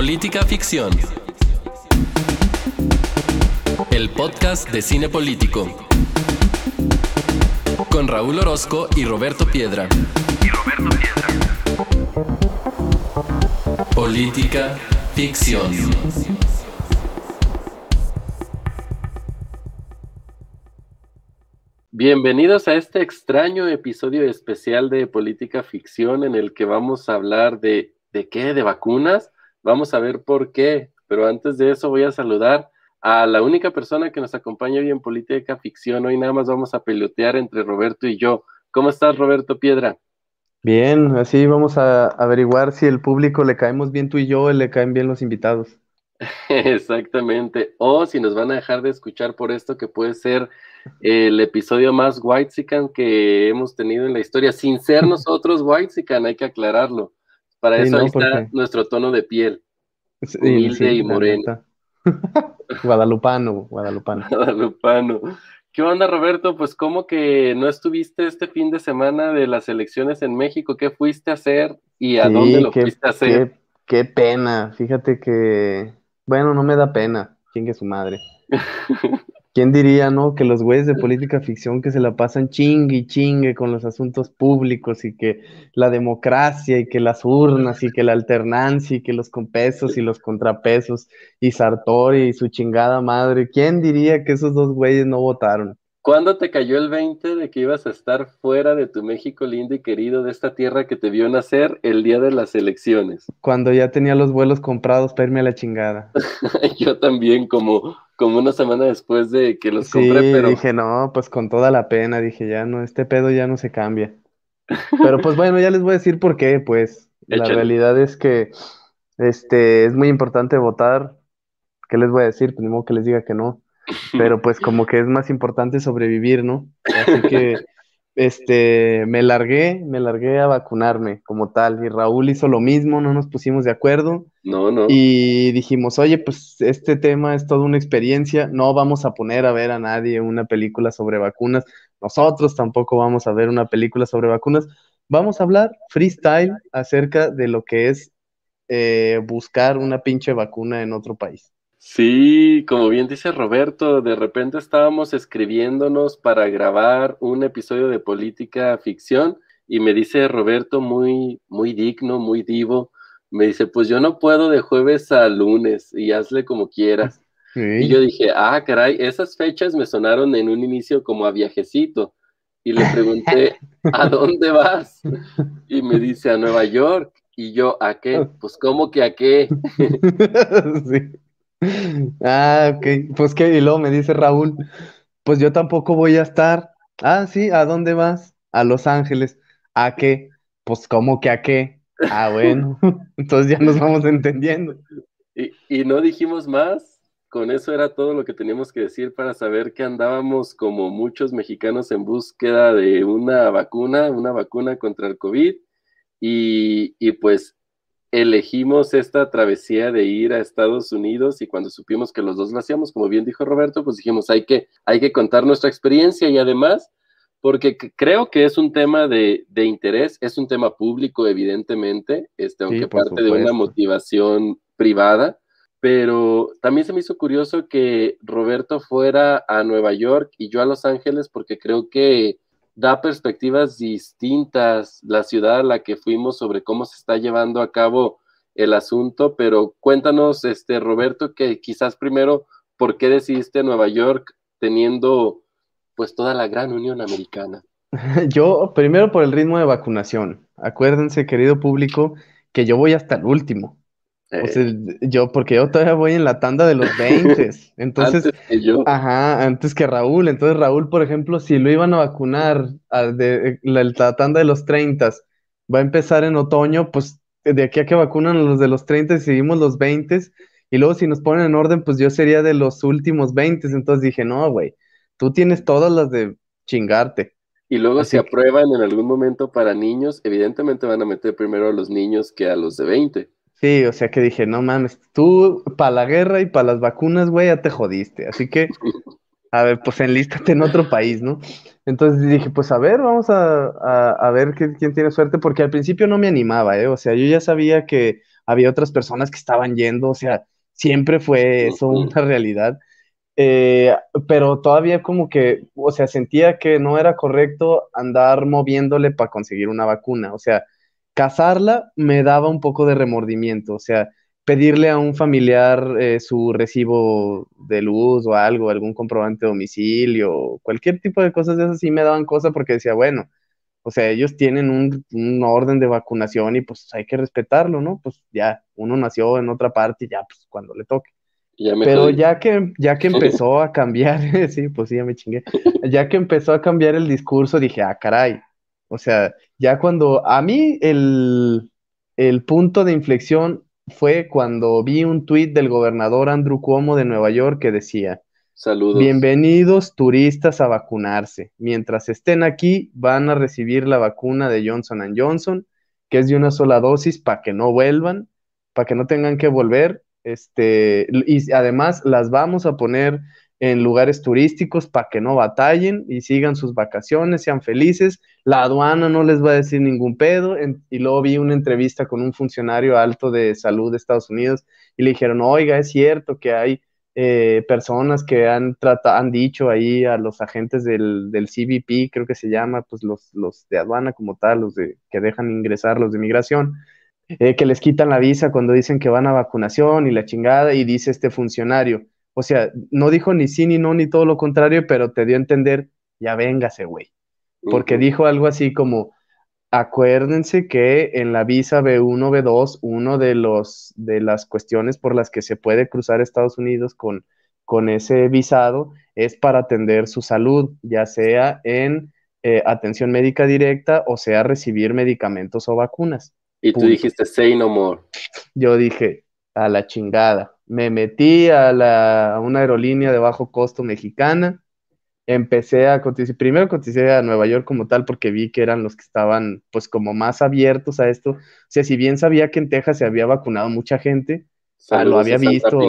Política Ficción. El podcast de cine político. Con Raúl Orozco y Roberto Piedra. Política Ficción. Bienvenidos a este extraño episodio especial de Política Ficción en el que vamos a hablar de ¿de qué? ¿De vacunas? Vamos a ver por qué, pero antes de eso voy a saludar a la única persona que nos acompaña hoy en Política Ficción. Hoy nada más vamos a pelotear entre Roberto y yo. ¿Cómo estás, Roberto Piedra? Bien, así vamos a averiguar si el público le caemos bien tú y yo, o le caen bien los invitados. Exactamente. O si nos van a dejar de escuchar por esto, que puede ser el episodio más whitezican que hemos tenido en la historia, sin ser nosotros whitezican, hay que aclararlo. Para eso ahí está nuestro tono de piel, humilde y moreno. guadalupano, guadalupano. Guadalupano. ¿Qué onda, Roberto? Pues, ¿cómo que no estuviste este fin de semana de las elecciones en México? ¿Qué fuiste a hacer y a dónde lo fuiste a hacer? Qué, qué, pena. Fíjate que, bueno, no me da pena. Chingue su madre. ¿Quién diría, no? Que los güeyes de política ficción que se la pasan chingue y chingue con los asuntos públicos y que la democracia y que las urnas y que la alternancia y que los compesos y los contrapesos y Sartori y su chingada madre. ¿Quién diría que esos dos güeyes no votaron? ¿Cuándo te cayó el 20 de que ibas a estar fuera de tu México lindo y querido, de esta tierra que te vio nacer el día de las elecciones? Cuando ya tenía los vuelos comprados para irme a la chingada. Yo también, como, como una semana después de que los compré, pero... dije, no, pues con toda la pena, dije, ya no, este pedo ya no se cambia. Pero pues bueno, ya les voy a decir por qué, pues. La realidad es que este, es muy importante votar. ¿Qué les voy a decir? Pues que les diga que no pero pues como que es más importante sobrevivir, ¿no? Así que este me largué, me largué a vacunarme como tal y Raúl hizo lo mismo, no nos pusimos de acuerdo. No, no. Y dijimos, "Oye, pues este tema es toda una experiencia, no vamos a poner a ver a nadie una película sobre vacunas, nosotros tampoco vamos a ver una película sobre vacunas, vamos a hablar freestyle acerca de lo que es eh, buscar una pinche vacuna en otro país." Sí, como bien dice Roberto, de repente estábamos escribiéndonos para grabar un episodio de política ficción y me dice Roberto muy, muy digno, muy divo, me dice, pues yo no puedo de jueves a lunes y hazle como quieras. Y yo dije, ah, caray, esas fechas me sonaron en un inicio como a viajecito. Y le pregunté, ¿a dónde vas? Y me dice, a Nueva York. Y yo, ¿a qué? Pues, ¿cómo que a qué? sí. Ah, ok. Pues que, y luego me dice Raúl, pues yo tampoco voy a estar. Ah, sí, ¿a dónde vas? A Los Ángeles. ¿A qué? Pues, ¿cómo que a qué? Ah, bueno. Entonces ya nos vamos entendiendo. Y, y no dijimos más. Con eso era todo lo que teníamos que decir para saber que andábamos como muchos mexicanos en búsqueda de una vacuna, una vacuna contra el COVID. Y, y pues elegimos esta travesía de ir a Estados Unidos y cuando supimos que los dos lo hacíamos, como bien dijo Roberto, pues dijimos, hay que, hay que contar nuestra experiencia y además, porque creo que es un tema de, interés, es un tema público, evidentemente, este, aunque parte de una motivación privada, pero también se me hizo curioso que Roberto fuera a Nueva York y yo a Los Ángeles, porque creo que da perspectivas distintas la ciudad a la que fuimos sobre cómo se está llevando a cabo el asunto, pero cuéntanos, este Roberto, que quizás primero, ¿por qué decidiste Nueva York teniendo pues toda la gran Unión Americana? Yo, primero por el ritmo de vacunación. Acuérdense, querido público, que yo voy hasta el último. O sea, eh. yo, porque yo todavía voy en la tanda de los 20. Entonces, antes que yo. Ajá, antes que Raúl. Entonces, Raúl, por ejemplo, si lo iban a vacunar de la, tanda de los 30, va a empezar en otoño, pues de aquí a que vacunan los de los 30 y seguimos los 20. Y luego, si nos ponen en orden, pues yo sería de los últimos 20. Entonces dije, no, güey, tú tienes todas las de chingarte. Y luego, si aprueban en algún momento para niños, evidentemente van a meter primero a los niños que a los de 20. Sí, o sea que dije, no mames, tú para la guerra y para las vacunas, güey, ya te jodiste. Así que, a ver, pues enlístate en otro país, ¿no? Entonces dije, pues a ver, vamos a, ver quién tiene suerte, porque al principio no me animaba, ¿eh? O sea, yo ya sabía que había otras personas que estaban yendo, o sea, siempre fue eso una realidad. Eh, pero todavía como que, o sea, sentía que no era correcto andar moviéndole para conseguir una vacuna, o sea, casarla me daba un poco de remordimiento, o sea, pedirle a un familiar eh, su recibo de luz o algo, algún comprobante de domicilio, cualquier tipo de cosas de esas sí me daban cosas porque decía, bueno, o sea, ellos tienen un, un, orden de vacunación y pues hay que respetarlo, ¿no? Pues ya, uno nació en otra parte y ya, pues cuando le toque. Pero ya que, ya que empezó a cambiar, sí, pues sí, ya me chingué, ya que empezó a cambiar el discurso, dije, ah, caray, o sea, ya cuando a mí el, el punto de inflexión fue cuando vi un tuit del gobernador Andrew Cuomo de Nueva York que decía, Saludos. Bienvenidos turistas a vacunarse. Mientras estén aquí, van a recibir la vacuna de Johnson Johnson, que es de una sola dosis para que no vuelvan, para que no tengan que volver. Este, y además las vamos a poner en lugares turísticos para que no batallen y sigan sus vacaciones, sean felices. La aduana no les va a decir ningún pedo. y luego vi una entrevista con un funcionario alto de salud de Estados Unidos y le dijeron, oiga, es cierto que hay eh, personas que han, han dicho ahí a los agentes del, del, CBP, creo que se llama, pues los, los de aduana como tal, los de, que dejan ingresar, los de migración, eh, que les quitan la visa cuando dicen que van a vacunación y la chingada, y dice este funcionario, o sea, no dijo ni sí ni no ni todo lo contrario, pero te dio a entender, ya véngase, güey. Porque dijo algo así como, acuérdense que en la visa B1, B2, uno de los de las cuestiones por las que se puede cruzar Estados Unidos con, con ese visado es para atender su salud, ya sea en eh, atención médica directa o sea recibir medicamentos o vacunas. Y tú dijiste, say no more. Yo dije, a la chingada me metí a, la, una aerolínea de bajo costo mexicana, empecé a cotizar, primero coticé a Nueva York como tal porque vi que eran los que estaban pues como más abiertos a esto. O sea, si bien sabía que en Texas se había vacunado mucha gente, ah, lo había visto.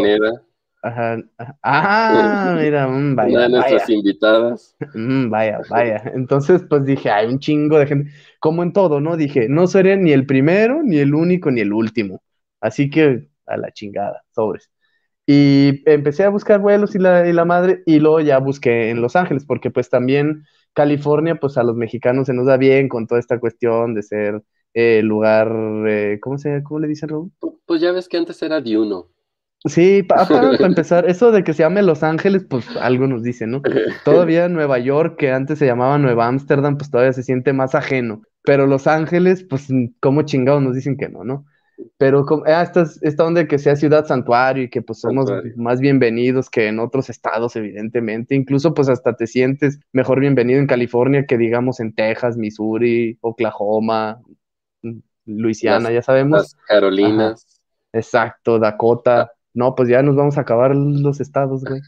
Ajá, Ah, mira, mm, vaya. Una de nuestras invitadas. Mm, vaya, vaya. Entonces, pues dije, hay un chingo de gente. Como en todo, ¿no? Dije, no seré ni el primero, ni el único, ni el último. Así que a la chingada, sobres. Y empecé a buscar vuelos y la, y la madre, y luego ya busqué en Los Ángeles, porque pues también California, pues a los mexicanos se nos da bien con toda esta cuestión de ser el eh, lugar, eh, ¿cómo, se, ¿cómo le dicen, Raúl? Pues ya ves que antes era de uno. Sí, para, para empezar, eso de que se llame Los Ángeles, pues algo nos dice, ¿no? Todavía Nueva York, que antes se llamaba Nueva Ámsterdam, pues todavía se siente más ajeno. Pero Los Ángeles, pues, ¿cómo chingados nos dicen que no, no? Pero ah, esta, esta onda de que sea ciudad santuario y que pues somos más bienvenidos que en otros estados, evidentemente. Incluso pues hasta te sientes mejor bienvenido en California que digamos en Texas, Missouri, Oklahoma, Luisiana, ya sabemos. Las Carolinas. Exacto, Dakota. Ah. No, pues ya nos vamos a acabar los estados, güey.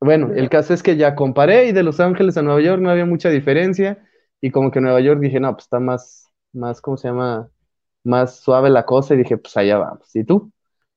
Bueno, el caso es que ya comparé y de Los Ángeles a Nueva York no había mucha diferencia y como que Nueva York dije, no, pues está más, más, ¿cómo se llama? Más suave la cosa y dije, pues allá vamos. ¿Y tú?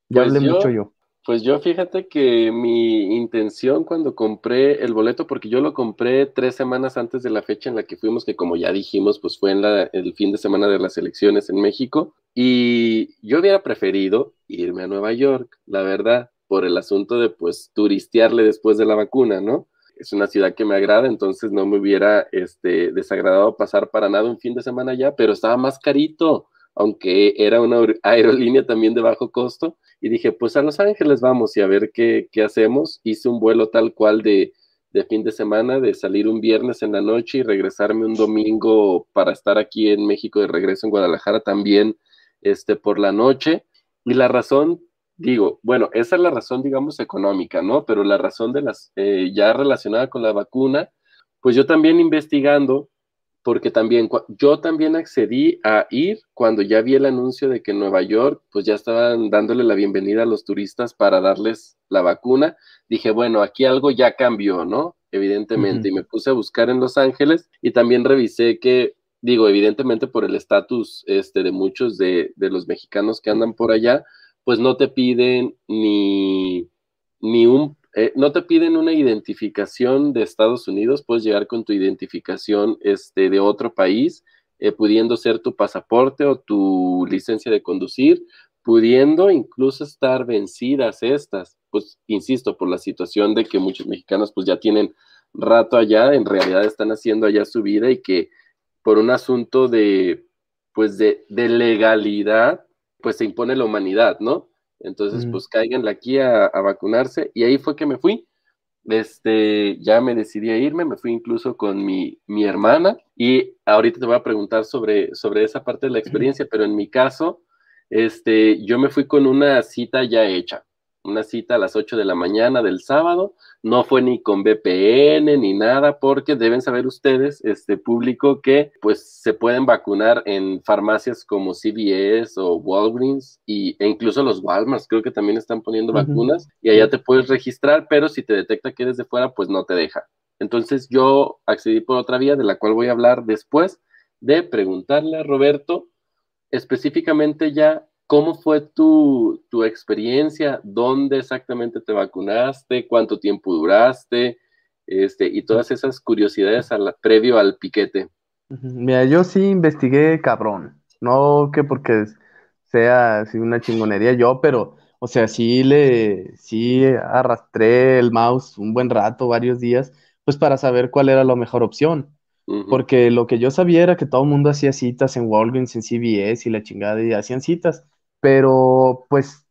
Ya pues hablé mucho yo. Pues yo fíjate que mi intención cuando compré el boleto, porque yo lo compré tres semanas antes de la fecha en la que fuimos, que como ya dijimos, pues fue en la, el fin de semana de las elecciones en México, y yo hubiera preferido irme a Nueva York, la verdad, por el asunto de pues turistearle después de la vacuna, ¿no? Es una ciudad que me agrada, entonces no me hubiera este, desagradado pasar para nada un fin de semana allá, pero estaba más carito aunque era una aerolínea también de bajo costo, y dije, pues a Los Ángeles vamos y a ver qué, hacemos. Hice un vuelo tal cual de, de, fin de semana, de salir un viernes en la noche y regresarme un domingo para estar aquí en México de regreso en Guadalajara también este, por la noche. Y la razón, digo, bueno, esa es la razón, digamos, económica, ¿no? Pero la razón de las, eh, ya relacionada con la vacuna, pues yo también investigando, porque también yo también accedí a ir cuando ya vi el anuncio de que en Nueva York pues ya estaban dándole la bienvenida a los turistas para darles la vacuna. Dije, bueno, aquí algo ya cambió, ¿no? Evidentemente, y me puse a buscar en Los Ángeles y también revisé que, digo, evidentemente por el estatus este, de muchos de, de los mexicanos que andan por allá, pues no te piden ni, ni un eh, no te piden una identificación de Estados Unidos, puedes llegar con tu identificación este, de otro país, eh, pudiendo ser tu pasaporte o tu licencia de conducir, pudiendo incluso estar vencidas estas, pues insisto, por la situación de que muchos mexicanos pues ya tienen rato allá, en realidad están haciendo allá su vida y que por un asunto de, pues de, legalidad, pues se impone la humanidad, ¿no? Entonces, pues cáiganle aquí a, a, vacunarse. Y ahí fue que me fui. Este, ya me decidí a irme, me fui incluso con mi, mi hermana. Y ahorita te voy a preguntar sobre, sobre esa parte de la experiencia, pero en mi caso, este, yo me fui con una cita ya hecha una cita a las 8 de la mañana del sábado, no fue ni con VPN ni nada, porque deben saber ustedes, este público, que pues se pueden vacunar en farmacias como CVS o Walgreens y, e incluso los Walmarts, creo que también están poniendo vacunas y allá te puedes registrar, pero si te detecta que eres de fuera, pues no te deja. Entonces yo accedí por otra vía de la cual voy a hablar después de preguntarle a Roberto específicamente ya ¿Cómo fue tu, experiencia? ¿Dónde exactamente te vacunaste? ¿Cuánto tiempo duraste? Este, y todas esas curiosidades previo al piquete. Mira, yo sí investigué cabrón. No que porque sea así una chingonería yo, pero, o sea, sí le, sí arrastré el mouse un buen rato, varios días, pues para saber cuál era la mejor opción. Porque lo que yo sabía era que todo el mundo hacía citas en Walgreens, en CVS y la chingada, y hacían citas pero pues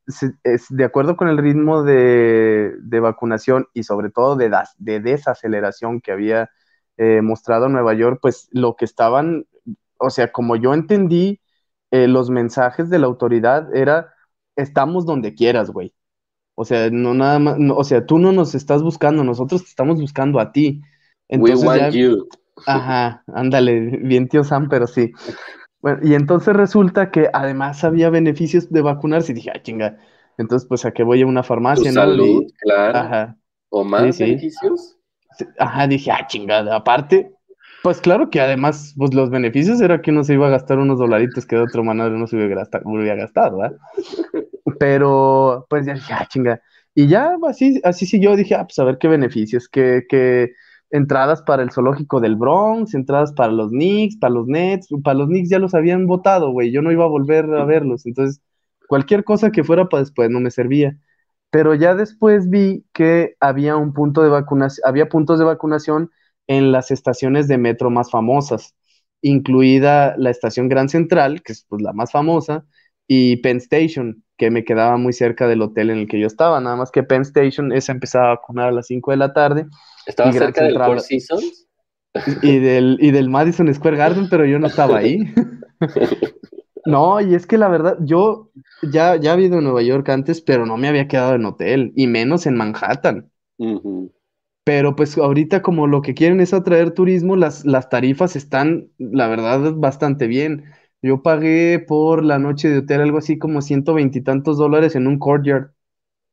es de acuerdo con el ritmo de, vacunación y sobre todo de, de desaceleración que había eh, mostrado Nueva York, pues lo que estaban, o sea, como yo entendí, eh, los mensajes de la autoridad era, estamos donde quieras, güey. O sea, no nada más, o sea, tú no nos estás buscando, nosotros te estamos buscando a ti. Entonces, We want you. Ajá, ándale, bien tío Sam, pero sí. Bueno, y entonces resulta que además había beneficios de vacunarse y dije, ah, chinga. Entonces, pues a qué voy a una farmacia, ¿no? Salud, claro. Ajá. ¿O más beneficios? Ajá, dije, ah, chingada. Aparte, pues claro que además, pues los beneficios era que uno se iba a gastar unos dolaritos que de otra manera no se hubiera gastado, ¿verdad? Pero, pues ya dije, ah, chinga. Y ya así, así siguió, dije, ah, pues a ver qué beneficios, que, que entradas para el zoológico del Bronx, entradas para los Knicks, para los Nets, para los Knicks ya los habían votado, güey, yo no iba a volver a verlos, entonces cualquier cosa que fuera para después no me servía. Pero ya después vi que había un punto de vacunación, había puntos de vacunación en las estaciones de metro más famosas, incluida la estación Gran Central, que es pues, la más famosa, y Penn Station, que me quedaba muy cerca del hotel en el que yo estaba, nada más que Penn Station, esa empezaba a vacunar a las 5 de la tarde ¿Estaba cerca del Four Seasons? Y del, y del Madison Square Garden, pero yo no estaba ahí. No, y es que la verdad, yo ya, ya había ido a Nueva York antes, pero no me había quedado en hotel, y menos en Manhattan. Pero pues ahorita como lo que quieren es atraer turismo, las, las tarifas están, la verdad, bastante bien. Yo pagué por la noche de hotel algo así como ciento veintitantos dólares en un courtyard.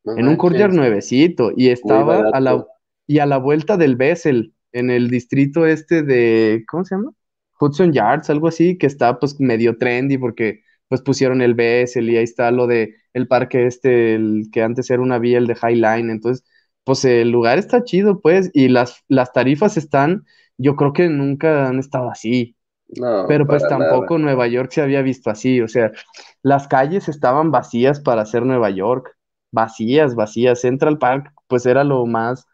en un courtyard nuevecito, y estaba a la y a la vuelta del Bessel, en el distrito este de, ¿cómo se llama? Hudson Yards, algo así, que está pues medio trendy porque pues pusieron el Bessel y ahí está lo de el parque este, el que antes era una vía, el de High Line, entonces pues el lugar está chido pues y las, las tarifas están, yo creo que nunca han estado así. No, pero pues tampoco Nueva York se había visto así, o sea, las calles estaban vacías para hacer Nueva York, vacías, vacías. Central Park pues era lo más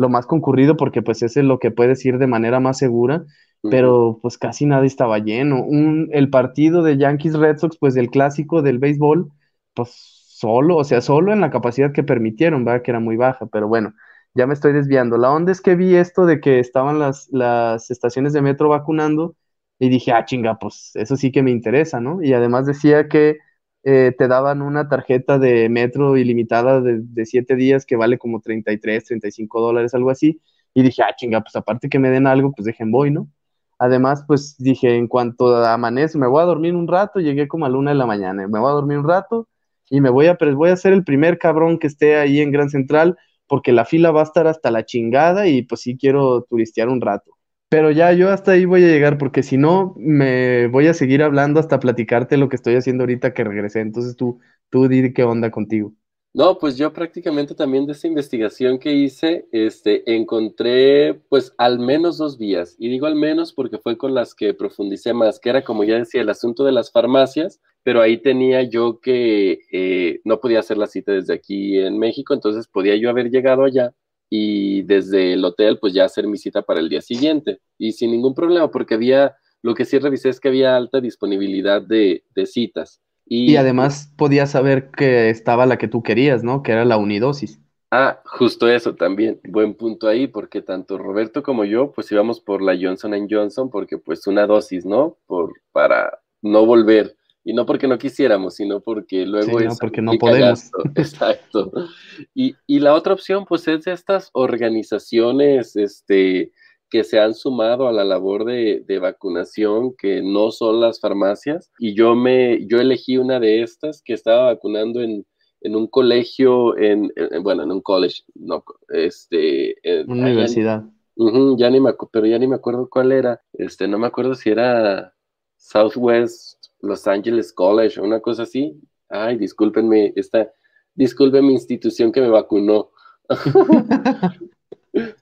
lo más concurrido porque pues ese es lo que puedes ir de manera más segura, pero pues casi nada estaba lleno. Un, el partido de Yankees Red Sox, pues el clásico del béisbol, pues solo, o sea, solo en la capacidad que permitieron, ¿verdad? Que era muy baja, pero bueno, ya me estoy desviando. La onda es que vi esto de que estaban las, las estaciones de metro vacunando y dije, ah, chinga, pues eso sí que me interesa, ¿no? Y además decía que eh, te daban una tarjeta de metro ilimitada de, de siete días que vale como 33, 35 dólares, algo así. Y dije, ah, chinga, pues aparte que me den algo, pues dejen voy, ¿no? Además, pues dije, en cuanto amanece, me voy a dormir un rato, llegué como a la una de la mañana, me voy a dormir un rato y me voy a, voy a ser el primer cabrón que esté ahí en Gran Central, porque la fila va a estar hasta la chingada y pues sí quiero turistear un rato. Pero ya yo hasta ahí voy a llegar porque si no me voy a seguir hablando hasta platicarte lo que estoy haciendo ahorita que regresé. Entonces tú, tú di qué onda contigo. No, pues yo prácticamente también de esa investigación que hice, este, encontré pues al menos dos vías. Y digo al menos porque fue con las que profundicé más, que era como ya decía, el asunto de las farmacias, pero ahí tenía yo que eh, no podía hacer la cita desde aquí en México, entonces podía yo haber llegado allá y desde el hotel pues ya hacer mi cita para el día siguiente y sin ningún problema porque había, lo que sí revisé es que había alta disponibilidad de, de citas. Y, además podías saber que estaba la que tú querías, ¿no? Que era la unidosis. Ah, justo eso también. Buen punto ahí, porque tanto Roberto como yo, pues íbamos por la Johnson Johnson, porque pues una dosis, ¿no? Por, para no volver. Y no porque no quisiéramos, sino porque luego sí, No, porque no podemos. Exacto. Y, y la otra opción, pues es de estas organizaciones, este, que se han sumado a la labor de, vacunación, que no son las farmacias, y yo me, yo elegí una de estas que estaba vacunando en, un colegio, en, bueno, en un college, no, este... Universidad. ya ni me, pero ya ni me acuerdo cuál era, este, no me acuerdo si era Southwest Los Angeles College o una cosa así. Ay, discúlpenme, esta, disculpen mi institución que me vacunó.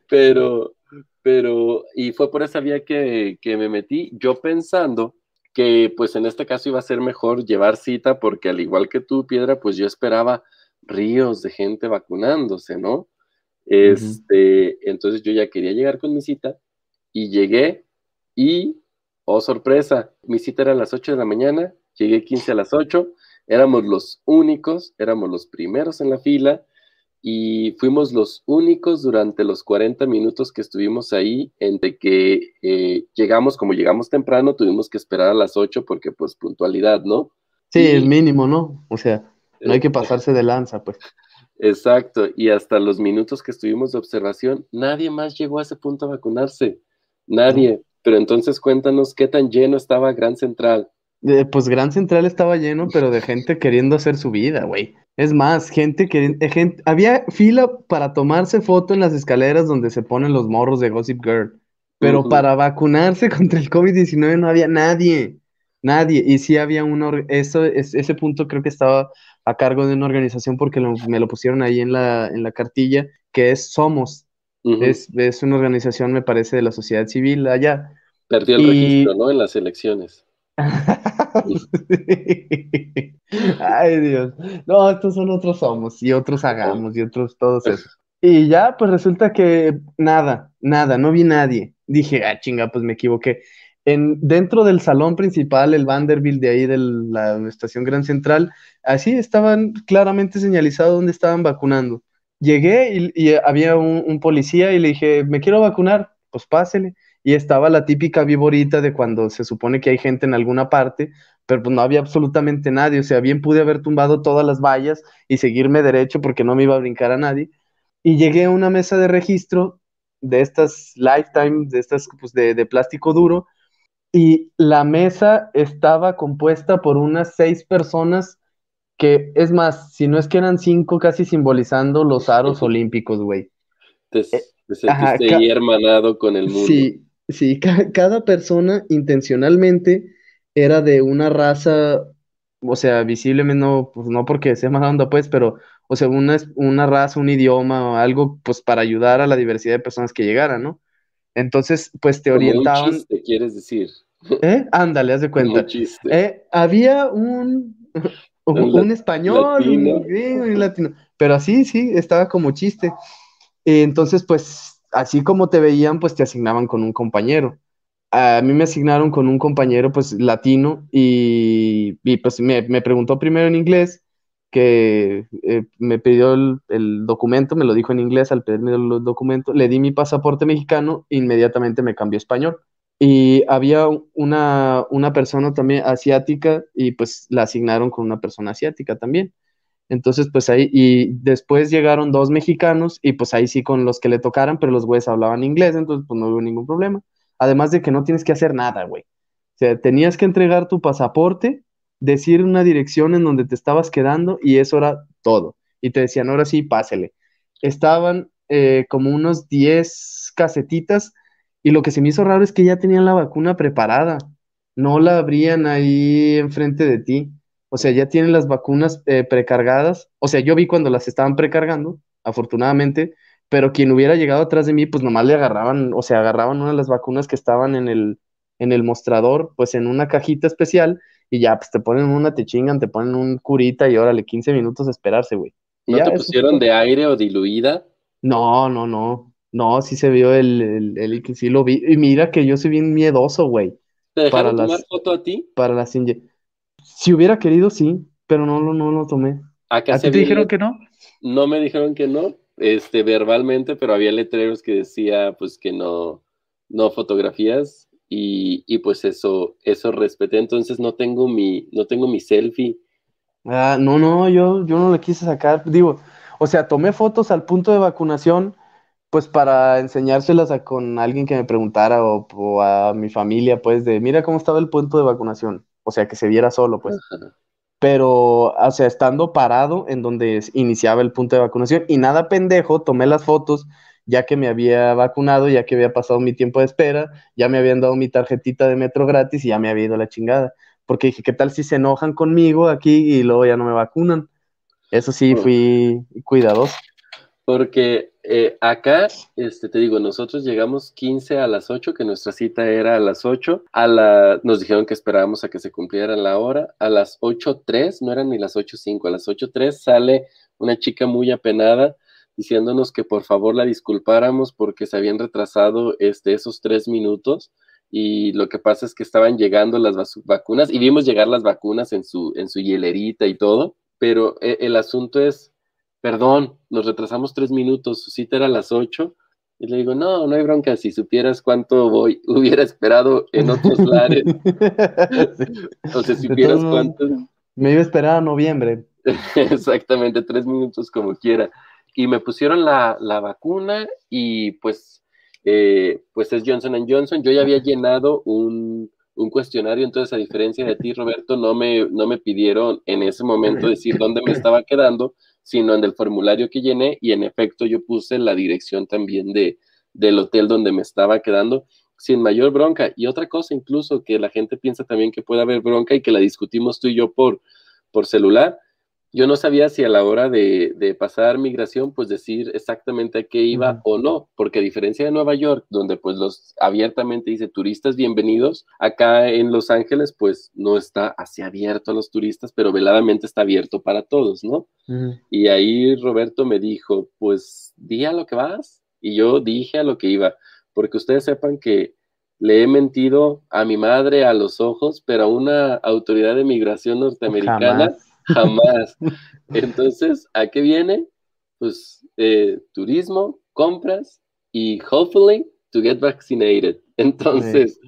pero, pero, y fue por esa vía que, me metí, yo pensando que pues en este caso iba a ser mejor llevar cita porque al igual que tú, Piedra, pues yo esperaba ríos de gente vacunándose, ¿no? Este, entonces yo ya quería llegar con mi cita y llegué y, oh sorpresa, mi cita era a las 8 de la mañana, llegué 15 a las 8, éramos los únicos, éramos los primeros en la fila, y fuimos los únicos durante los 40 minutos que estuvimos ahí, entre que eh, llegamos, como llegamos temprano, tuvimos que esperar a las 8 porque pues puntualidad, ¿no? Sí, es mínimo, ¿no? O sea, no hay que pasarse de lanza, pues. Exacto, y hasta los minutos que estuvimos de observación, nadie más llegó a ese punto a vacunarse, nadie. Pero entonces cuéntanos qué tan lleno estaba Gran Central. pues Gran Central estaba lleno, pero de gente queriendo hacer su vida, güey. Es más, gente que eh, había fila para tomarse foto en las escaleras donde se ponen los morros de Gossip Girl, pero para vacunarse contra el COVID-19 no había nadie, nadie. Y sí había uno, eso, ese punto creo que estaba a cargo de una organización porque me lo pusieron ahí en la, en la cartilla, que es Somos. Es, es, una organización, me parece, de la sociedad civil allá. Perdió el registro, ¿no? En las elecciones. Ay, Dios. No, estos son otros somos y otros hagamos y otros todos eso. Y ya, pues resulta que nada, nada, no vi nadie. Dije, ah, chinga, pues me equivoqué. En, dentro del salón principal, el Vanderbilt de ahí de la estación Gran Central, así estaban claramente señalizados donde estaban vacunando. Llegué y, había un, policía y le dije, me quiero vacunar, pues pásele y estaba la típica viborita de cuando se supone que hay gente en alguna parte, pero pues no había absolutamente nadie, o sea, bien pude haber tumbado todas las vallas y seguirme derecho porque no me iba a brincar a nadie. Y llegué a una mesa de registro de estas Lifetime, de estas pues, de, de plástico duro, y la mesa estaba compuesta por unas seis personas que, es más, si no es que eran cinco, casi simbolizando los aros olímpicos, güey. Te, te sentiste ahí hermanado con el mundo. Sí, Sí, cada persona intencionalmente era de una raza, o sea, visiblemente no, pues no porque sea más onda, pues, pero, o sea, una, una raza, un idioma o algo, pues, para ayudar a la diversidad de personas que llegaran, ¿no? Entonces, pues, te orientaban. Un chiste, quieres decir. ¿Eh? Ándale, haz de cuenta. Eh, había un, un, español, un latino, pero así, sí, estaba como chiste. Entonces, pues, así como te veían, pues te asignaban con un compañero. A mí me asignaron con un compañero, pues, latino, y, pues me, preguntó primero en inglés, que eh, me pidió el, documento, me lo dijo en inglés al pedirme el documento, le di mi pasaporte mexicano, inmediatamente me cambió a español. Y había una, una persona también asiática y pues la asignaron con una persona asiática también. Entonces, pues ahí, y después llegaron dos mexicanos y pues ahí sí con los que le tocaran, pero los güeyes hablaban inglés, entonces pues no hubo ningún problema. Además de que no tienes que hacer nada, güey. O sea, tenías que entregar tu pasaporte, decir una dirección en donde te estabas quedando y eso era todo. Y te decían, ahora sí, pásele. Estaban eh, como unos 10 casetitas y lo que se me hizo raro es que ya tenían la vacuna preparada. No la abrían ahí enfrente de ti O sea, ya tienen las vacunas eh, precargadas. O sea, yo vi cuando las estaban precargando, afortunadamente, pero quien hubiera llegado atrás de mí, pues nomás le agarraban, o sea, agarraban una de las vacunas que estaban en el, en el mostrador, pues en una cajita especial, y ya, pues te ponen una, te chingan, te ponen un curita y órale, 15 minutos a esperarse, güey. ¿No te pusieron de aire o diluida? No, no, no. No, sí se vio el, el, el, sí lo vi. Y mira que yo soy bien miedoso, güey. ¿Te dejaron tomar foto a ti? Para las Si hubiera querido, sí, pero no, no, no lo tomé. ¿A ti te dijeron que no? No me dijeron que no, este, verbalmente, pero había letreros que decía, pues, que no, no fotografías y, y pues eso, eso respeté. Entonces no tengo mi, no tengo mi selfie. Ah, no, no, yo, yo no le quise sacar. Digo, o sea, tomé fotos al punto de vacunación pues para enseñárselas a, con alguien que me preguntara o, a mi familia, pues de, mira cómo estaba el punto de vacunación, o sea, que se viera solo, pues. Pero, o sea, estando parado en donde iniciaba el punto de vacunación y nada pendejo, tomé las fotos ya que me había vacunado, ya que había pasado mi tiempo de espera, ya me habían dado mi tarjetita de metro gratis y ya me había ido la chingada. Porque dije, ¿qué tal si se enojan conmigo aquí y luego ya no me vacunan? Eso sí, fui cuidadoso. Porque eh, acá, este, te digo, nosotros llegamos 15 a las 8, que nuestra cita era a las 8. A la, nos dijeron que esperábamos a que se cumpliera la hora. A las 8.03, no eran ni las 8.05, a las 8.03 sale una chica muy apenada diciéndonos que por favor la disculpáramos porque se habían retrasado este, esos tres minutos y lo que pasa es que estaban llegando las vacunas y vimos llegar las vacunas en su, en su hielerita y todo, pero eh, el asunto es perdón, nos retrasamos tres minutos, su cita era a las ocho. Y le digo, no, no hay bronca, si supieras cuánto voy, hubiera esperado en otros lares. O sea, si supieras cuánto. Me iba a esperar a noviembre. Exactamente, tres minutos como quiera. Y me pusieron la, vacuna y pues, eh, pues es Johnson Johnson. Yo ya había llenado un, un cuestionario, entonces a diferencia de ti, Roberto, no me, no me pidieron en ese momento decir dónde me estaba quedando, sino en el formulario que llené y en efecto yo puse la dirección también de, del hotel donde me estaba quedando sin mayor bronca. Y otra cosa incluso que la gente piensa también que puede haber bronca y que la discutimos tú y yo por, por celular, yo no sabía si a la hora de, pasar migración, pues decir exactamente a qué iba o no, porque a diferencia de Nueva York, donde pues los abiertamente dice turistas bienvenidos, acá en Los Ángeles pues no está así abierto a los turistas, pero veladamente está abierto para todos, ¿no? Y ahí Roberto me dijo, pues di a lo que vas, y yo dije a lo que iba, porque ustedes sepan que le he mentido a mi madre a los ojos, pero a una autoridad de migración norteamericana jamás. Entonces, ¿a qué viene? Pues eh, turismo, compras y hopefully to get vaccinated. Entonces,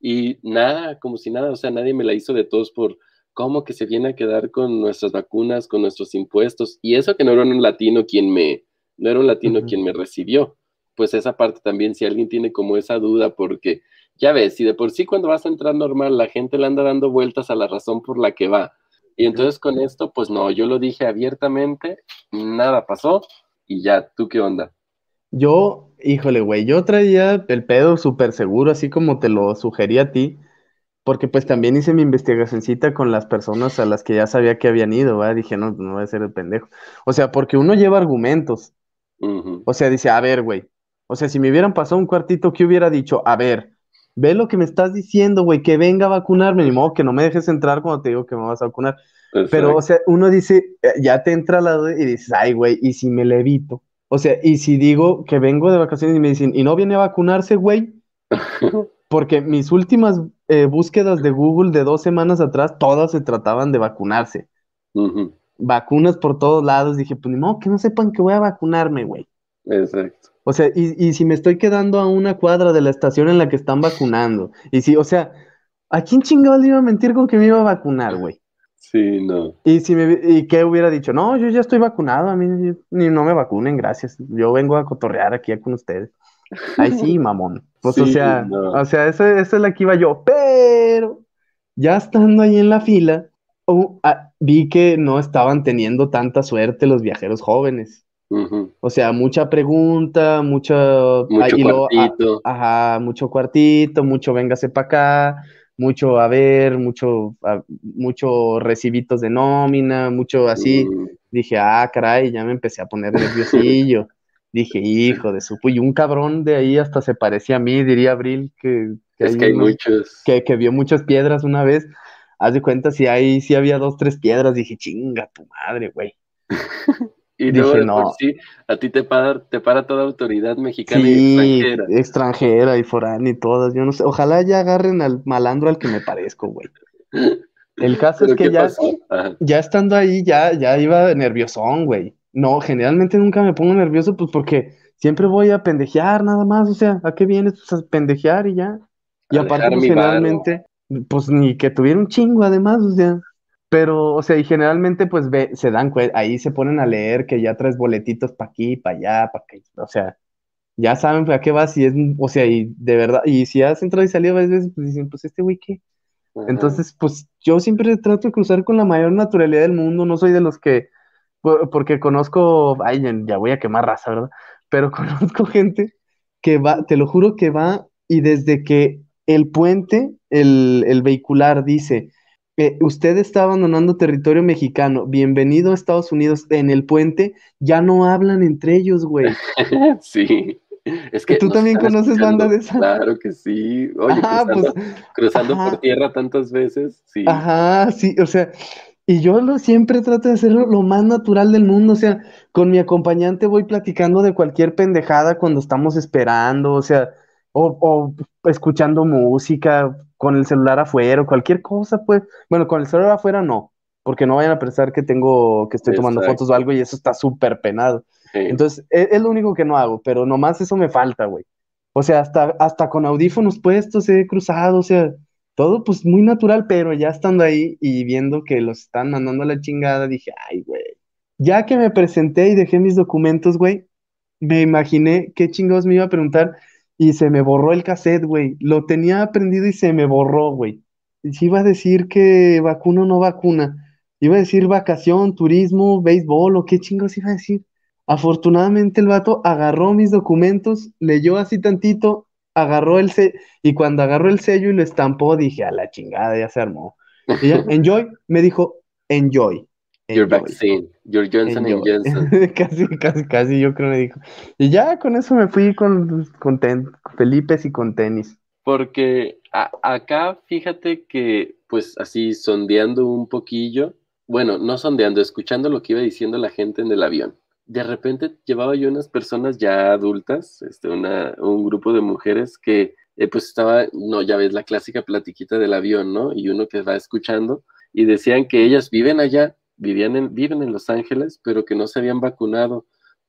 y nada, como si nada, o sea, nadie me la hizo de todos por cómo que se viene a quedar con nuestras vacunas, con nuestros impuestos. Y eso que no era un latino quien me, no era un latino quien me recibió. Pues esa parte también, si alguien tiene como esa duda, porque ya ves, si de por sí cuando vas a entrar normal la gente le anda dando vueltas a la razón por la que va, y entonces con esto, pues no, yo lo dije abiertamente, nada pasó y ya, ¿tú qué onda? Yo, híjole, güey, yo traía el pedo súper seguro, así como te lo sugerí a ti, porque pues también hice mi investigacióncita con las personas a las que ya sabía que habían ido. Dije, no, no voy a ser el pendejo. O sea, porque uno lleva argumentos. O sea, dice, a ver, güey, o sea, si me hubieran pasado un cuartito, ¿qué hubiera dicho? A ver, ve lo que me estás diciendo, güey, que venga a vacunarme, ni modo que no me dejes entrar cuando te digo que me vas a vacunar. Pero, o sea, uno dice, eh, ya te entra la duda y dices, ay, güey, ¿y si me levito? O sea, y si digo que vengo de vacaciones y me dicen, ¿y no viene a vacunarse, güey? Porque mis últimas eh, búsquedas de Google de dos semanas atrás, todas se trataban de vacunarse. Vacunas por todos lados. Dije, pues ni modo que no sepan que voy a vacunarme, güey. Exacto. O sea, y, y, si me estoy quedando a una cuadra de la estación en la que están vacunando, y si, o sea, ¿a quién chingado le iba a mentir con que me iba a vacunar, güey? Sí, no. Y si me, y qué hubiera dicho, no, yo ya estoy vacunado, a mí ni no me vacunen, gracias. Yo vengo a cotorrear aquí con ustedes. Ay, sí, mamón. Pues, o sea, o sea, esa, es la que iba yo, pero ya estando ahí en la fila, oh, ah, vi que no estaban teniendo tanta suerte los viajeros jóvenes. O sea, mucha pregunta, mucho, mucho cuartito. ajá, mucho cuartito, mucho véngase para acá, mucho haber, mucho, a- mucho recibitos de nómina, mucho así. Mm, Dije, ah, caray, ya me empecé a poner nerviosillo. Dije, hijo de su... Y un cabrón de ahí hasta se parecía a mí, diría Abril, que, que es que hay uno muchos. que, que vio muchas piedras una vez. Haz de cuenta, si ahí sí había dos, tres piedras, dije, chinga tu madre, güey. Y dije, luego no. sí, a ti te para, te para toda autoridad mexicana y extranjera. extranjera y foránea y todas, yo no sé. Ojalá ya agarren al malandro al que me parezco, güey. El caso es ¿Pero que ya, ya estando ahí, ya, ya iba nerviosón, güey. No, generalmente nunca me pongo nervioso, pues porque siempre voy a pendejear nada más, o sea, ¿a qué vienes? Pues a pendejear y ya. Y A aparte, pues generalmente, pues ni que tuviera un chingo además, o sea. Pero, o sea, y generalmente, pues ve, se dan ahí se ponen a leer que ya traes boletitos para aquí, para allá, para que, o sea, ya saben a qué vas y es, o sea, y de verdad, y si has entrado y salido varias veces, pues dicen, pues este güey, ¿qué? Ajá. Entonces, pues yo siempre trato de cruzar con la mayor naturalidad del mundo, no soy de los que, por- porque conozco, ay, ya, ya voy a quemar raza, ¿verdad? Pero conozco gente que va, te lo juro que va y desde que el puente, el, el vehicular dice, eh, usted está abandonando territorio mexicano, bienvenido a Estados Unidos, en el puente ya no hablan entre ellos, güey. Sí. Es que ¿Tú también conoces banda de escuchando. esa? Claro que sí. Oye, Ajá, cruzando, pues, cruzando por tierra tantas veces, sí. Ajá, sí, o sea, y yo lo, siempre trato de hacerlo lo más natural del mundo, o sea, con mi acompañante voy platicando de cualquier pendejada cuando estamos esperando, o sea, o, o escuchando música con el celular afuera, o cualquier cosa, pues, bueno, con el celular afuera no, porque no vayan a pensar que tengo, que estoy tomando Exacto. fotos o algo y eso está súper penado. Sí. Entonces, es, es lo único que no hago, pero nomás eso me falta, güey. O sea, hasta, hasta con audífonos puestos he cruzado, o sea, todo pues muy natural, pero ya estando ahí y viendo que los están mandando a la chingada, dije, ay, güey. Ya que me presenté y dejé mis documentos, güey, me imaginé qué chingados me iba a preguntar y se me borró el cassette, güey. Lo tenía aprendido y se me borró, güey. Y si iba a decir que vacuna o no vacuna. Iba a decir vacación, turismo, béisbol o qué chingados iba a decir. Afortunadamente el vato agarró mis documentos, leyó así tantito, agarró el sello, y cuando agarró el sello y lo estampó, dije, a la chingada, ya se armó. Y ya, enjoy, me dijo, enjoy, Your vaccine, your Johnson and. Johnson. Casi, casi, casi, yo creo me dijo. Y ya con eso me fui con, con ten- Felipes y con tenis. Porque a- acá, fíjate que, pues así sondeando un poquillo, bueno, no sondeando, escuchando lo que iba diciendo la gente en el avión. De repente llevaba yo unas personas ya adultas, este, una, un grupo de mujeres que eh, pues estaba, no, ya ves la clásica platiquita del avión, ¿no? Y uno que va escuchando y decían que ellas viven allá, vivían en, viven en Los Ángeles, pero que no se habían vacunado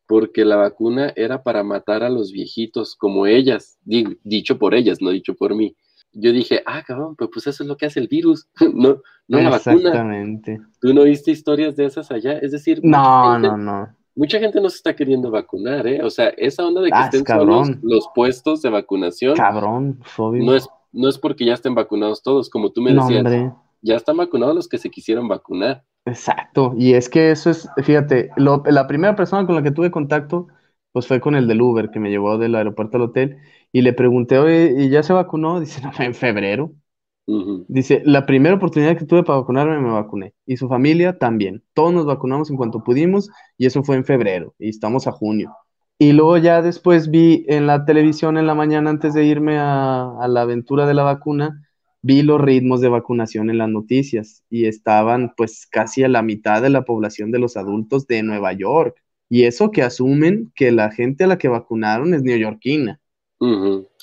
porque la vacuna era para matar a los viejitos como ellas, di- dicho por ellas, no dicho por mí. Yo dije, ah, cabrón, pues, pues eso es lo que hace el virus, no, no la vacuna. Exactamente. ¿Tú no oíste historias de esas allá? Es decir, No, gente, no, no. mucha gente no se está queriendo vacunar, ¿eh? O sea, esa onda de que Ah, es estén solos los puestos de vacunación Cabrón, obvio. no es, no es porque ya estén vacunados todos, como tú me No, decías, hombre. ya están vacunados los que se quisieron vacunar. Exacto, y es que eso es, fíjate, lo- la primera persona con la que tuve contacto, pues fue con el del Uber, que me llevó del aeropuerto al hotel, y le pregunté, oye, ¿y ya se vacunó? Dice, no, en febrero. Dice, la primera oportunidad que tuve para vacunarme, me vacuné, y su familia también. Todos nos vacunamos en cuanto pudimos, y eso fue en febrero, y estamos a junio. Y luego ya después vi en la televisión en la mañana, antes de irme a, a la aventura de la vacuna, vi los ritmos de vacunación en las noticias y estaban pues casi a la mitad de la población de los adultos de Nueva York. Y eso que asumen que la gente a la que vacunaron es neoyorquina.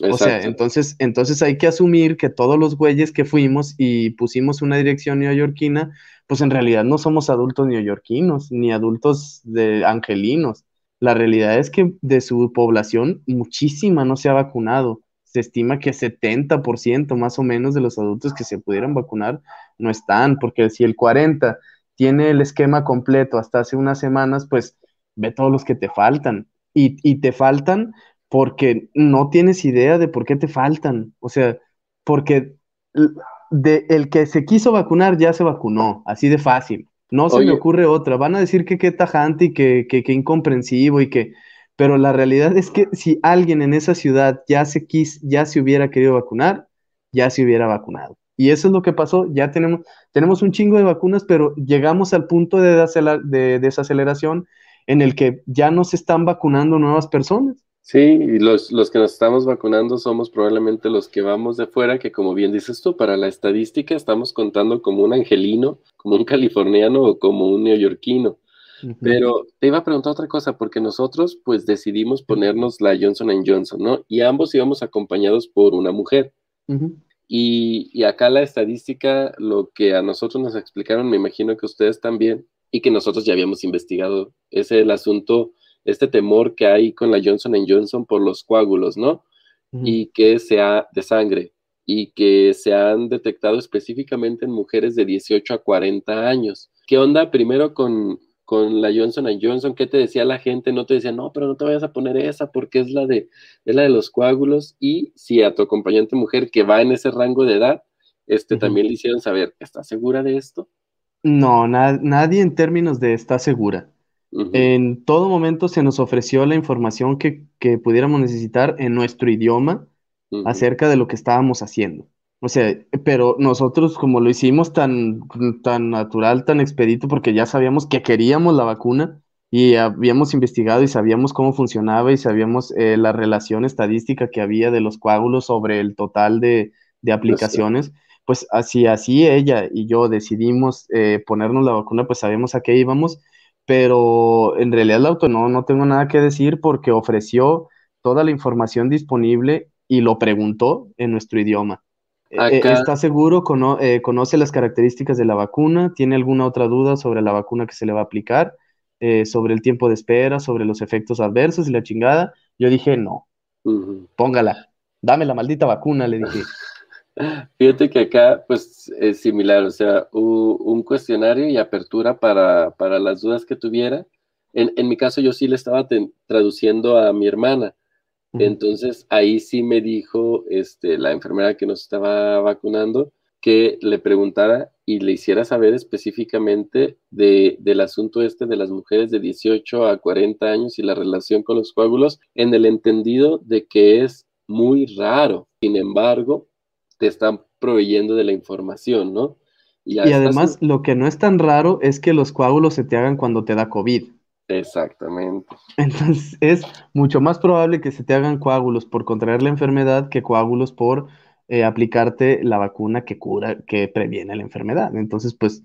O sea, entonces, entonces hay que asumir que todos los güeyes que fuimos y pusimos una dirección neoyorquina, pues en realidad no somos adultos neoyorquinos, ni adultos de angelinos. La realidad es que de su población, muchísima no se ha vacunado. Se estima que 70% más o menos de los adultos que se pudieran vacunar no están, porque si el 40 tiene el esquema completo hasta hace unas semanas, pues ve todos los que te faltan. Y, y te faltan porque no tienes idea de por qué te faltan. O sea, porque de, el que se quiso vacunar ya se vacunó, así de fácil. No se me Oye. ocurre otra. Van a decir que qué tajante y que, que, que incomprensivo y que... Pero la realidad es que si alguien en esa ciudad ya se quis, ya se hubiera querido vacunar, ya se hubiera vacunado. Y eso es lo que pasó. Ya tenemos, tenemos un chingo de vacunas, pero llegamos al punto de, de desaceleración en el que ya no se están vacunando nuevas personas. Sí, y los, los que nos estamos vacunando somos probablemente los que vamos de fuera, que como bien dices tú, para la estadística estamos contando como un angelino, como un californiano o como un neoyorquino. Pero te iba a preguntar otra cosa, porque nosotros pues decidimos ponernos la Johnson Johnson, ¿no? Y ambos íbamos acompañados por una mujer. y, y, acá la estadística, lo que a nosotros nos explicaron, me imagino que ustedes también, y que nosotros ya habíamos investigado, es el asunto, este temor que hay con la Johnson Johnson por los coágulos, ¿no? Y que sea de sangre, y que se han detectado específicamente en mujeres de 18 a 40 años. ¿Qué onda primero con, con la Johnson Johnson, ¿qué te decía la gente? No te decía, no, pero no te vayas a poner esa porque es la de, la de los coágulos. Y si a tu acompañante mujer que va en ese rango de edad, este, también le hicieron saber, ¿estás segura de esto? No, nadie en términos de está segura. En todo momento se nos ofreció la información que, pudiéramos necesitar en nuestro idioma acerca de lo que estábamos haciendo. O sea, pero nosotros como lo hicimos tan, tan natural, tan expedito, porque ya sabíamos que queríamos la vacuna y habíamos investigado y sabíamos cómo funcionaba y sabíamos eh, la relación estadística que había de los coágulos sobre el total de, aplicaciones, pues así, así ella y yo decidimos eh, ponernos la vacuna, pues sabíamos a qué íbamos, pero en realidad el auto no, no tengo nada que decir porque ofreció toda la información disponible y lo preguntó en nuestro idioma. Eh, ¿Está seguro? Eh, ¿Conoce las características de la vacuna? ¿Tiene alguna otra duda sobre la vacuna que se le va a aplicar? Eh, ¿Sobre el tiempo de espera? ¿Sobre los efectos adversos y la chingada? Yo dije, no. Póngala. Dame la maldita vacuna, le dije. Fíjate que acá, pues, es similar, o sea, un cuestionario y apertura para, las dudas que tuviera. En, en, mi caso, yo sí le estaba traduciendo a mi hermana entonces ahí sí me dijo este, la enfermera que nos estaba vacunando que le preguntara y le hiciera saber específicamente de, del asunto este de las mujeres de 18 a 40 años y la relación con los coágulos en el entendido de que es muy raro. Sin embargo, te están proveyendo de la información, ¿no? Y, y además, lo que no es tan raro es que los coágulos se te hagan cuando te da COVID. Exactamente. Entonces es mucho más probable que se te hagan coágulos por contraer la enfermedad que coágulos por eh, aplicarte la vacuna que cura, que previene la enfermedad. Entonces, pues,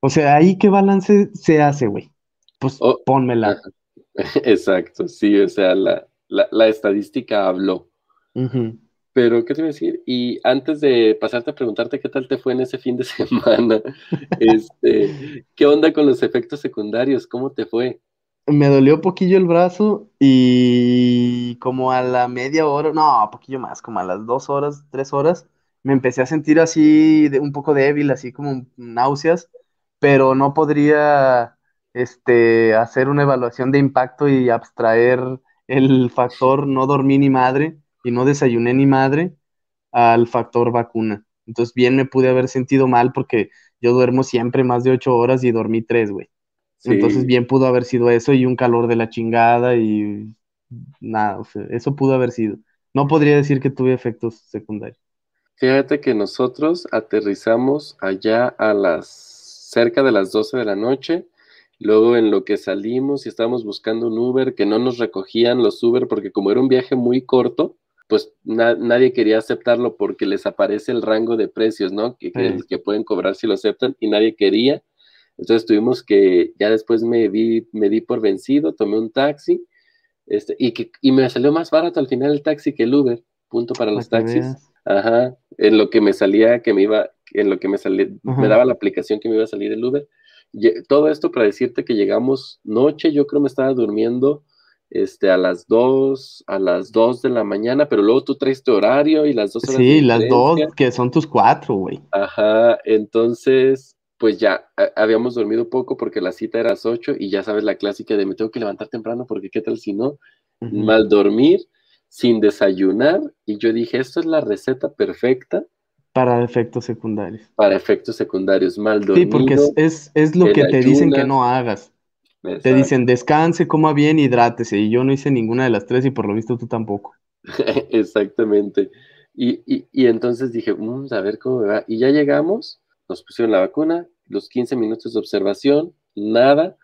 o sea, ahí qué balance se hace, güey. Pues oh, pónmela. Exacto, sí, o sea, la, estadística habló. Pero, ¿qué te iba a decir? Y antes de pasarte a preguntarte qué tal te fue en ese fin de semana, este, ¿qué onda con los efectos secundarios? ¿Cómo te fue? Me dolió poquillo el brazo y como a la media hora, no, poquillo más, como a las dos horas, tres horas, me empecé a sentir así de, un poco débil, así como náuseas, pero no podría este, hacer una evaluación de impacto y abstraer el factor no dormí ni madre y no desayuné ni madre al factor vacuna. Entonces bien me pude haber sentido mal porque yo duermo siempre más de ocho horas y dormí tres, güey. Entonces bien pudo haber sido eso y un calor de la chingada y nada, o sea, eso pudo haber sido. No podría decir que tuve efectos secundarios. Fíjate que nosotros aterrizamos allá a las cerca de las 12 de la noche, luego en lo que salimos y estábamos buscando un Uber que no nos recogían los Uber porque como era un viaje muy corto, pues nadie quería aceptarlo porque les aparece el rango de precios, ¿no? Que, que pueden cobrar si lo aceptan y nadie quería. Entonces tuvimos que, ya después me vi, me di por vencido, tomé un taxi, este, y, que, y me salió más barato al final el taxi que el Uber, punto para los taxis. Ajá, en lo que me salía, que me iba, en lo que me salía, me daba la aplicación que me iba a salir el Uber. todo esto para decirte que llegamos noche, yo creo me estaba durmiendo este, a las 2, a las 2 de la mañana, pero luego tú traes tu horario y las 2 horas Sí, las 2, que son tus 4, güey. Ajá, entonces pues ya habíamos dormido poco porque la cita era a las 8 y ya sabes la clásica de me tengo que levantar temprano porque qué tal si no, mal dormir, sin desayunar y yo dije, esto es la receta perfecta. Para efectos secundarios. Para efectos secundarios, mal dormir. Sí, porque es, lo que te dicen que no hagas. Te dicen descanse, coma bien, hidrátese y yo no hice ninguna de las tres y por lo visto tú tampoco. Exactamente. Y, y, entonces dije, mm, a ver cómo me va. Y ya llegamos, nos pusieron la vacuna, los 15 minutos de observación, nada,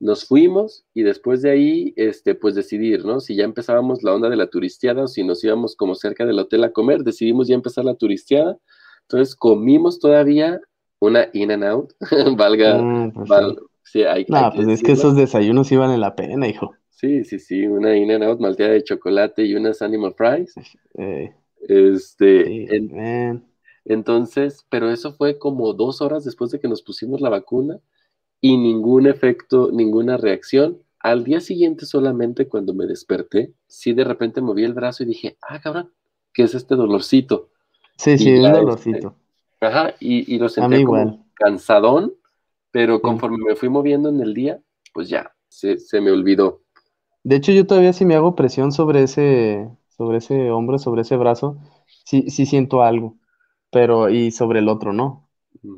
nos fuimos y después de ahí, este, pues decidir, ¿no? Si ya empezábamos la onda de la turisteada o si nos íbamos como cerca del hotel a comer, decidimos ya empezar la turisteada. Entonces comimos todavía una in and out, valga, Ah, pues val- sí, hay, hay No, que pues es que esos desayunos sí valen la pena, hijo. Sí, sí, sí, una in and out malteada de chocolate y unas animal fries. Eh, Este, sí, en-. Entonces, pero eso fue como dos horas después de que nos pusimos la vacuna y ningún efecto, ninguna reacción. Al día siguiente solamente cuando me desperté, sí de repente moví el brazo y dije, ah, cabrón, ¿qué es este dolorcito? Sí, sí, un este, dolorcito. Ajá, y, y lo mí como igual. cansadón, pero conforme me fui moviendo en el día, pues ya, se, se me olvidó. De hecho, yo todavía si me hago presión sobre ese, sobre ese hombro, sobre ese brazo, sí, sí siento algo, pero, y sobre el otro no,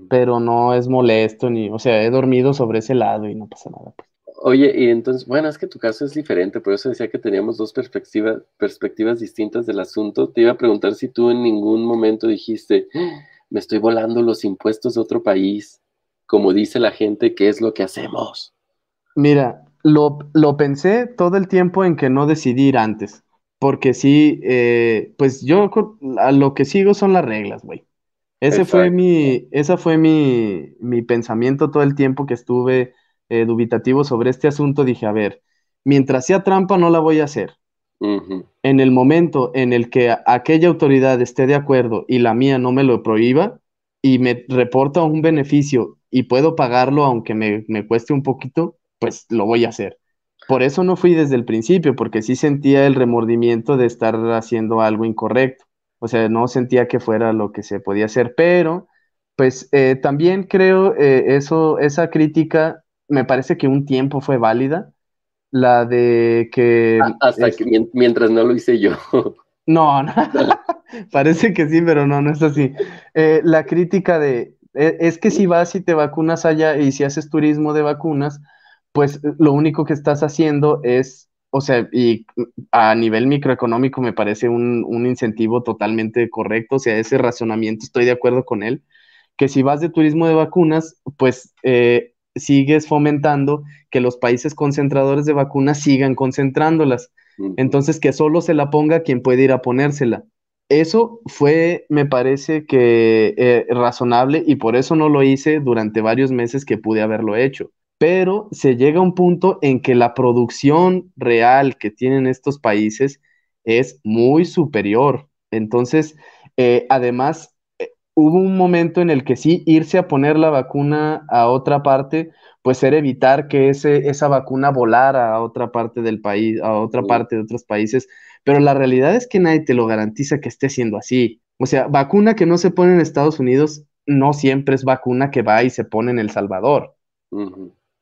pero no es molesto ni, o sea, he dormido sobre ese lado y no pasa nada. pues. Oye, y entonces, bueno, es que tu caso es diferente, por eso decía que teníamos dos perspectivas, perspectivas distintas del asunto. Te iba a preguntar si tú en ningún momento dijiste, "Ah, me estoy volando los impuestos de otro país, como dice la gente, ¿qué es lo que hacemos? Mira, lo, lo pensé todo el tiempo en que no decidí ir antes, porque sí, eh, pues yo a lo que sigo son las reglas, güey. Ese fue mi, esa fue mi, mi pensamiento todo el tiempo que estuve eh, dubitativo sobre este asunto. Dije, a ver, mientras sea trampa no la voy a hacer. En el momento en el que aquella autoridad esté de acuerdo y la mía no me lo prohíba y me reporta un beneficio y puedo pagarlo aunque me, me cueste un poquito, pues lo voy a hacer. Por eso no fui desde el principio, porque sí sentía el remordimiento de estar haciendo algo incorrecto. O sea, no sentía que fuera lo que se podía hacer, pero pues eh, también creo eh, eso, esa crítica me parece que un tiempo fue válida, la de que A- Hasta es- que mien- mientras no lo hice yo. no, no. Parece que sí, pero no, no es así. Eh, la crítica de, e- es que si vas y te vacunas allá y si haces turismo de vacunas, pues lo único que estás haciendo es, o sea, y a nivel microeconómico me parece un, un incentivo totalmente correcto, o sea, ese razonamiento estoy de acuerdo con él, que si vas de turismo de vacunas, pues eh, sigues fomentando que los países concentradores de vacunas sigan concentrándolas. Entonces, que solo se la ponga quien puede ir a ponérsela. Eso fue, me parece que eh, razonable y por eso no lo hice durante varios meses que pude haberlo hecho. Pero se llega a un punto en que la producción real que tienen estos países es muy superior. Entonces, eh, además, eh, hubo un momento en el que sí, irse a poner la vacuna a otra parte, pues era evitar que ese, esa vacuna volara a otra parte del país, a otra Sí. parte de otros países. Pero la realidad es que nadie te lo garantiza que esté siendo así. O sea, vacuna que no se pone en Estados Unidos no siempre es vacuna que va y se pone en El Salvador.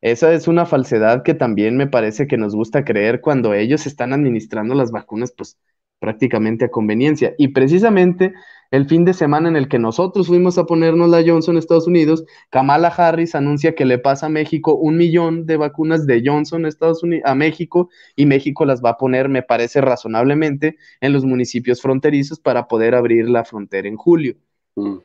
Esa es una falsedad que también me parece que nos gusta creer cuando ellos están administrando las vacunas, pues prácticamente a conveniencia. Y precisamente el fin de semana en el que nosotros fuimos a ponernos la Johnson en Estados Unidos, Kamala Harris anuncia que le pasa a México un millón de vacunas de Johnson a Estados Unidos, a México y México las va a poner, me parece razonablemente, en los municipios fronterizos para poder abrir la frontera en julio.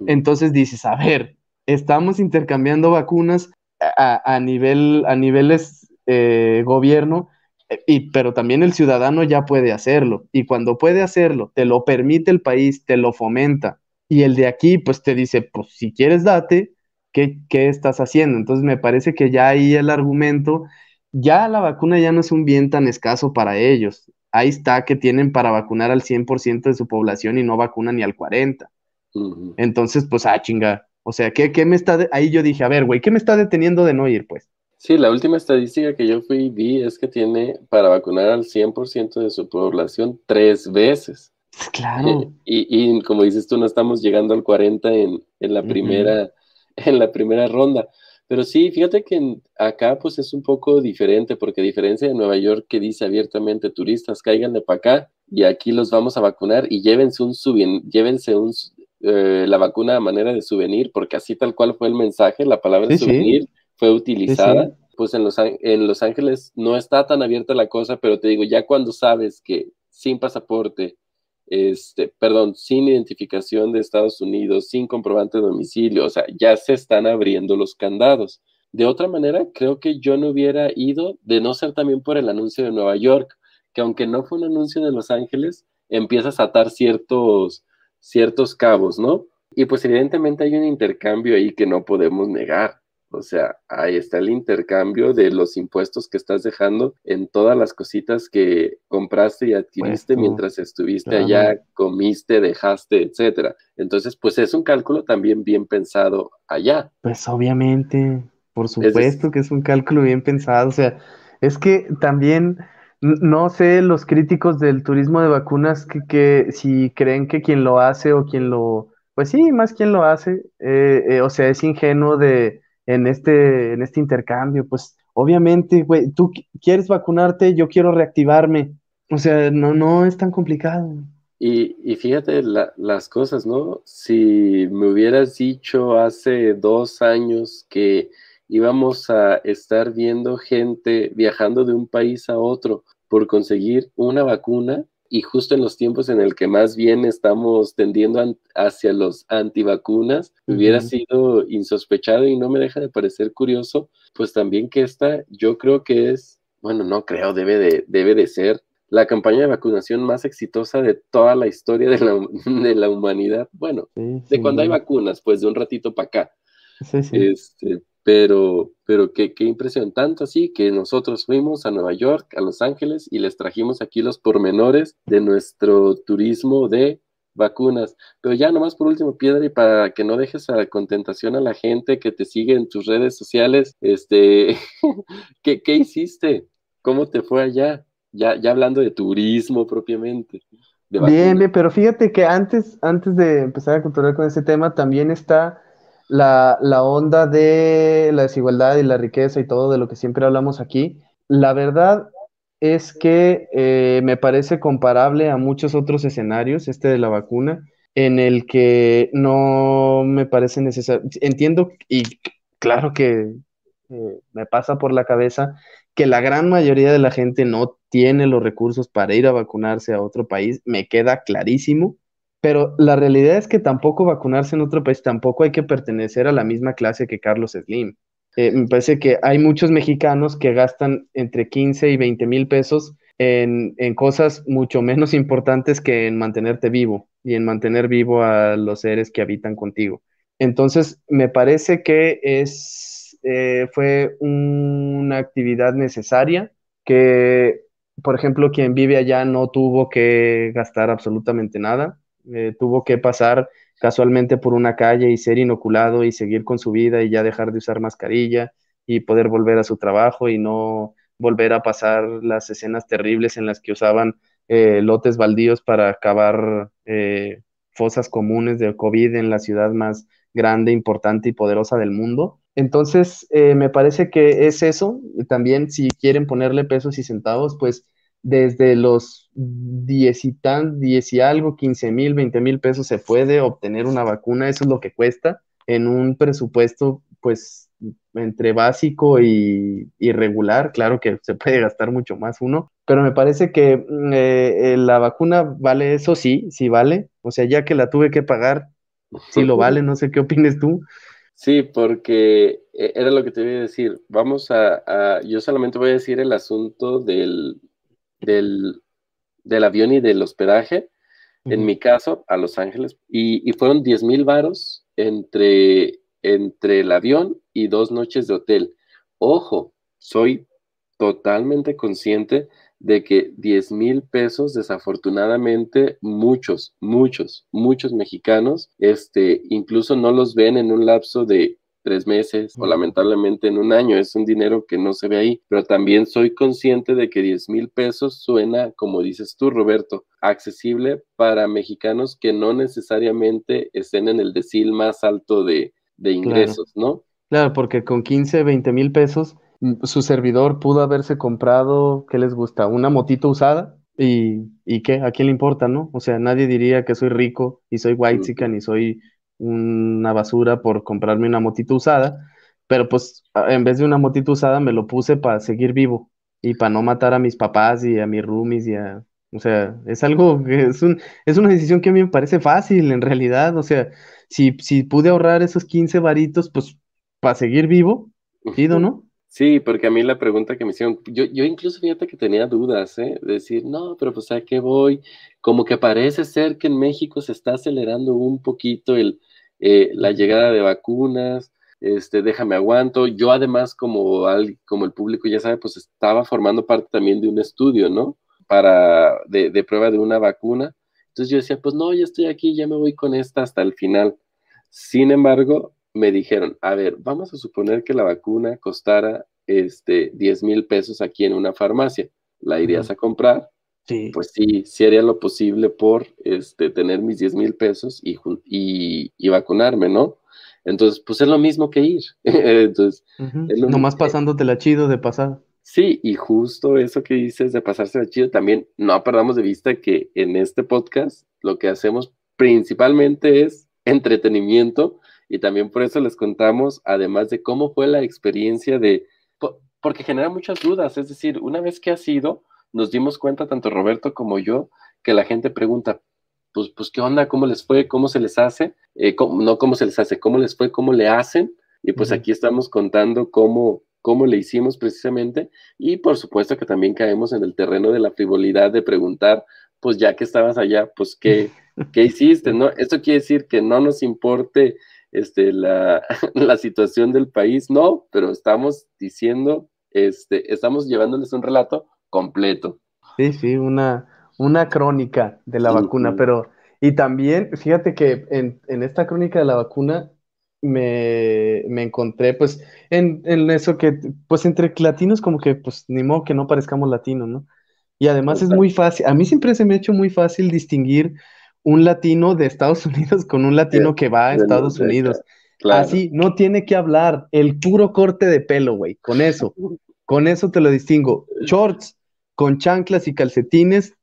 Entonces dices, a ver, estamos intercambiando vacunas a, a nivel, a niveles eh, gobierno, eh, y, pero también el ciudadano ya puede hacerlo. Y cuando puede hacerlo, te lo permite el país, te lo fomenta. Y el de aquí, pues te dice, pues si quieres, date, ¿qué, qué estás haciendo? Entonces me parece que ya ahí el argumento, ya la vacuna ya no es un bien tan escaso para ellos. Ahí está que tienen para vacunar al 100% de su población y no vacunan ni al 40%. Ujú. Entonces, pues, ah, chinga. O sea, ¿qué, qué me está de- Ahí yo dije, a ver, güey, ¿qué me está deteniendo de no ir, pues? Sí, la última estadística que yo fui y vi es que tiene para vacunar al 100% de su población tres veces. Pues, claro. Y, y como dices tú, no estamos llegando al 40 en, en la primera, en la primera ronda. Pero sí, fíjate que en- acá pues es un poco diferente, porque a diferencia de Nueva York que dice abiertamente turistas, cáiganle para acá y aquí los vamos a vacunar y llévense un souven- llévense un, eh, la vacuna a manera de souvenir, porque así tal cual fue el mensaje, la palabra Sí, sí. souvenir fue utilizada. Sí, Pues en Los, en Los Ángeles no está tan abierta la cosa, pero te digo, ya cuando sabes que sin pasaporte este, perdón, sin identificación de Estados Unidos, sin comprobante de domicilio, o sea, ya se están abriendo los candados. De otra manera, creo que yo no hubiera ido, de no ser también por el anuncio de Nueva York, que aunque no fue un anuncio de Los Ángeles, empiezas a atar ciertos, ciertos cabos, ¿no? Y pues evidentemente hay un intercambio ahí que no podemos negar. O sea, ahí está el intercambio de los impuestos que estás dejando en todas las cositas que compraste y adquiriste mientras estuviste allá, comiste, dejaste, etcétera. Entonces, pues es un cálculo también bien pensado allá. Pues obviamente, por supuesto que es un cálculo bien pensado. O sea, es que también no sé los críticos del turismo de vacunas que, que si creen que quien lo hace o quien lo, pues sí, más quien lo hace, eh, eh, o sea, es ingenuo de en este, en este intercambio. Pues obviamente, güey, tú quieres vacunarte, yo quiero reactivarme. O sea, no, no es tan complicado. Y, y fíjate las cosas, ¿no? Si me hubieras dicho hace dos años que íbamos a estar viendo gente viajando de un país a otro por conseguir una vacuna, y justo en los tiempos en el que más bien estamos tendiendo hacia los antivacunas, hubiera sido insospechado y no me deja de parecer curioso, pues también que esta yo creo que es, bueno, no creo, debe de, debe de ser la campaña de vacunación más exitosa de toda la historia de la, de la humanidad. Bueno, de cuando hay vacunas, pues de un ratito para acá. Sí, sí. Este, pero, pero qué, qué impresión, tanto así que nosotros fuimos a Nueva York, a Los Ángeles y les trajimos aquí los pormenores de nuestro turismo de vacunas. Pero ya nomás por último, Piedra, y para que no dejes a contentación a la gente que te sigue en tus redes sociales, este, ¿qué, ¿qué, hiciste? ¿Cómo te fue allá? Ya, ya hablando de turismo propiamente. bien, bien, pero fíjate que antes, antes de empezar a controlar con ese tema, también está la, la onda de la desigualdad y la riqueza y todo de lo que siempre hablamos aquí, la verdad es que eh, me parece comparable a muchos otros escenarios, este de la vacuna, en el que no me parece necesario. Entiendo y claro que eh, me pasa por la cabeza que la gran mayoría de la gente no tiene los recursos para ir a vacunarse a otro país, me queda clarísimo. Pero la realidad es que tampoco vacunarse en otro país, tampoco hay que pertenecer a la misma clase que Carlos Slim. Eh, me parece que hay muchos mexicanos que gastan entre 15 y 20 mil pesos en, en, cosas mucho menos importantes que en mantenerte vivo y en mantener vivo a los seres que habitan contigo. Entonces, me parece que es, eh, fue una actividad necesaria que, por ejemplo, quien vive allá no tuvo que gastar absolutamente nada eh, tuvo que pasar casualmente por una calle y ser inoculado y seguir con su vida y ya dejar de usar mascarilla y poder volver a su trabajo y no volver a pasar las escenas terribles en las que usaban eh, lotes baldíos para cavar eh, fosas comunes de COVID en la ciudad más grande, importante y poderosa del mundo. Entonces, me parece que es eso. También si quieren ponerle pesos y centavos, pues desde los 10 y, tan, 10 y algo, 15 mil, 20 mil pesos se puede obtener una vacuna, eso es lo que cuesta en un presupuesto pues entre básico y, irregular, claro que se puede gastar mucho más uno, pero me parece que mm, eh, eh, la vacuna vale eso, sí, sí vale, o sea, ya que la tuve que pagar, sí lo vale, no sé qué opines tú. Sí, porque eh, era lo que te iba a decir. Vamos a, yo solamente voy a decir el asunto del, del, del avión y del hospedaje, en mi caso, a Los Ángeles, y, fueron 10 mil varos entre, entre el avión y dos noches de hotel. Ojo, soy totalmente consciente de que 10 mil pesos, desafortunadamente, muchos, muchos, muchos mexicanos, este, incluso no los ven en un lapso de tres meses o lamentablemente en un año. Es un dinero que no se ve ahí, pero también soy consciente de que 10 mil pesos suena, como dices tú, Roberto, accesible para mexicanos que no necesariamente estén en el decil más alto de, ingresos, ¿no? Claro, porque con 15, 20 mil pesos, mm, su servidor pudo haberse comprado, ¿qué les gusta? Una motito usada. ¿Y, y qué? ¿A quién le importa, no? O sea, nadie diría que soy rico y soy white chican y soy una basura por comprarme una motito usada, pero pues en vez de una motito usada me lo puse para seguir vivo y para no matar a mis papás y a mis roomies y a, O sea, es algo que es un, es una decisión que a mí me parece fácil en realidad. O sea, si, si pude ahorrar esos 15 varitos, pues para seguir vivo, ¿no? Sí, porque a mí la pregunta que me hicieron, yo, yo incluso fíjate que tenía dudas, ¿eh? De decir, no, pero pues a qué voy. Como que parece ser que en México se está acelerando un poquito el, eh, la llegada de vacunas, este, déjame aguanto. Yo además, como, al, como el público ya sabe, pues estaba formando parte también de un estudio, ¿no? Para, de, de prueba de una vacuna. Entonces yo decía, pues no, ya estoy aquí, ya me voy con esta hasta el final. Sin embargo, me dijeron, a ver, vamos a suponer que la vacuna costara este, 10 mil pesos aquí en una farmacia. ¿La irías a comprar? Sí. Pues sí, sí haría lo posible por este, tener mis 10 mil pesos y, y, y, vacunarme, ¿no? Entonces, pues es lo mismo que ir. Entonces, uh -huh. es lo Nomás pasándotela chido de pasada. Sí, y justo eso que dices de pasársela chido, también no perdamos de vista que en este podcast lo que hacemos principalmente es entretenimiento y también por eso les contamos, además de cómo fue la experiencia de, porque genera muchas dudas, es decir, una vez que ha sido, nos dimos cuenta, tanto Roberto como yo, que la gente pregunta, pues, pues ¿qué onda? ¿Cómo les fue? ¿Cómo se les hace? Eh, cómo, no cómo se les hace, ¿cómo les fue? ¿Cómo le hacen? Y pues uh -huh. aquí estamos contando cómo, cómo le hicimos precisamente y por supuesto que también caemos en el terreno de la frivolidad de preguntar, pues ya que estabas allá, pues ¿qué, qué hiciste? ¿no? Esto quiere decir que no nos importe este, la, la, situación del país, no, pero estamos diciendo, este, estamos llevándoles un relato completo. Sí, sí, una, una crónica de la vacuna, pero, y también, fíjate que en, en esta crónica de la vacuna me, me encontré, pues, en, en, eso que, pues, entre latinos como que, pues, ni modo que no parezcamos latinos, ¿no? Y además Exacto. es muy fácil, a mí siempre se me ha hecho muy fácil distinguir un latino de Estados Unidos con un latino que va a Estados Unidos. Claro. Así, no tiene que hablar, el puro corte de pelo, güey, con eso, con eso te lo distingo. Shorts con chanclas y calcetines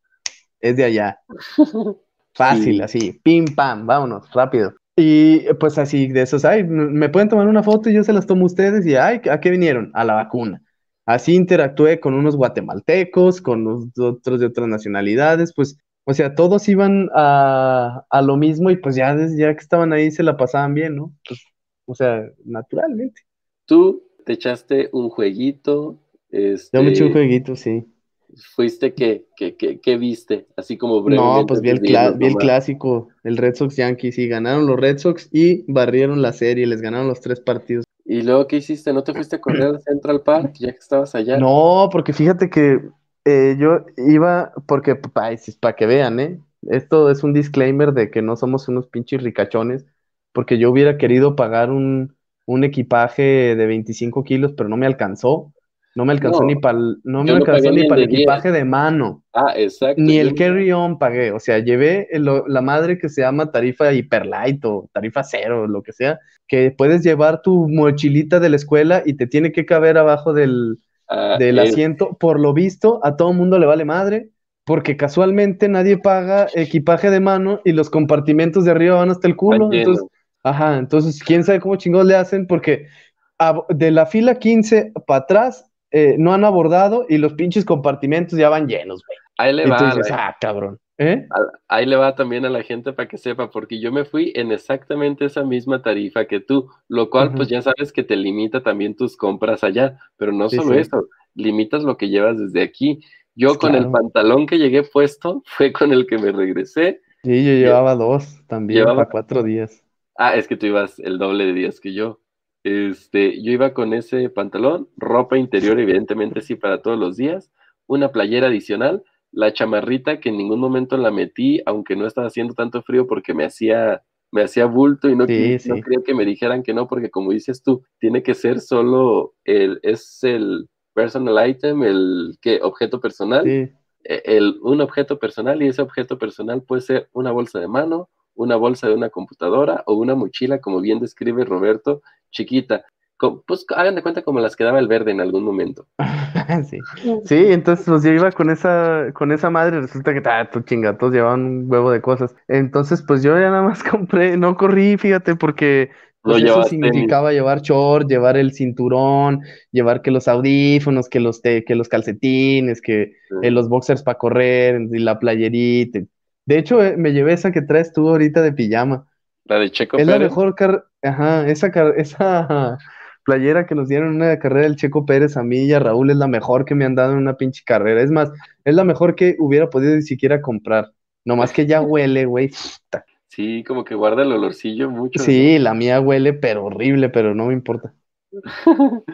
es de allá. Fácil, sí. así, pim, pam, vámonos, rápido. Y pues así, de esos, ay, me pueden tomar una foto y yo se las tomo a ustedes y, ay, ¿a qué vinieron? A la vacuna. Así interactué con unos guatemaltecos, con otros de otras nacionalidades, pues o sea, todos iban a, a, lo mismo y pues ya, ya que estaban ahí se la pasaban bien, ¿no? Pues, o sea, naturalmente. Tú te echaste un jueguito. Este, Yo me eché un jueguito, sí. ¿Fuiste qué? ¿Qué, qué, qué viste? Así como brevemente. No, pues vi el, vi el clásico, el Red Sox Yankees, y ganaron los Red Sox y barrieron la serie, les ganaron los tres partidos. ¿Y luego qué hiciste? ¿No te fuiste a correr al Central Park ya que estabas allá? No, porque fíjate que eh, yo iba, porque para pa que vean, ¿eh? Esto es un disclaimer de que no somos unos pinches ricachones, porque yo hubiera querido pagar un, un equipaje de 25 kilos, pero no me alcanzó. No me alcanzó no, ni para no me alcanzó ni para el equipaje 10. de mano. Ah, exacto. Ni el carry-on pagué. O sea, llevé el, la madre que se llama tarifa hiperlight o tarifa cero, lo que sea, que puedes llevar tu mochilita de la escuela y te tiene que caber abajo del, Uh, del asiento, por lo visto, a todo mundo le vale madre, porque casualmente nadie paga equipaje de mano y los compartimentos de arriba van hasta el culo. Entonces, ajá, entonces, quién sabe cómo chingados le hacen, porque a, de la fila 15 para atrás eh, no han abordado y los pinches compartimentos ya van llenos, güey. Ahí le va. Ah, cabrón. ¿Eh? Ahí le va también a la gente para que sepa, porque yo me fui en exactamente esa misma tarifa que tú, lo cual uh -huh. pues ya sabes que te limita también tus compras allá, pero no sí, solo sí. eso, limitas lo que llevas desde aquí. Yo con el pantalón que llegué puesto fue con el que me regresé. Sí, yo llevaba dos también llevaba... para cuatro días. Ah, es que tú ibas el doble de días que yo. Este, yo iba con ese pantalón, ropa interior, evidentemente sí, para todos los días, una playera adicional, la chamarrita que en ningún momento la metí, aunque no estaba haciendo tanto frío porque me hacía, me hacía bulto y no, sí, quería que me dijeran que no, porque como dices tú, tiene que ser solo el, es el personal item, el que objeto personal, Sí. e- el, un objeto personal y ese objeto personal puede ser una bolsa de mano, una bolsa de una computadora o una mochila, como bien describe Roberto, chiquita. Pues hagan de cuenta como las que daba el verde en algún momento. Sí. Sí, entonces pues yo iba con esa, con esa madre, resulta que ah, tu chinga, todos llevaban un huevo de cosas. Entonces, pues yo ya nada más compré, no corrí, fíjate, porque pues eso tenis. significaba llevar short, llevar el cinturón, llevar que los audífonos, que los, te- que los calcetines, que eh, los boxers para correr y la playerita. De hecho, eh, me llevé esa que traes tú ahorita de pijama. La de Checo Es la Pérez. mejor car- ajá, esa, car- esa playera que nos dieron en una carrera del Checo Pérez a mí y a Raúl es la mejor que me han dado en una pinche carrera. Es más, es la mejor que hubiera podido ni siquiera comprar. Nomás que ya huele, güey. Sí, como que guarda el olorcillo mucho. Sí, la mía huele, pero horrible, pero no me importa.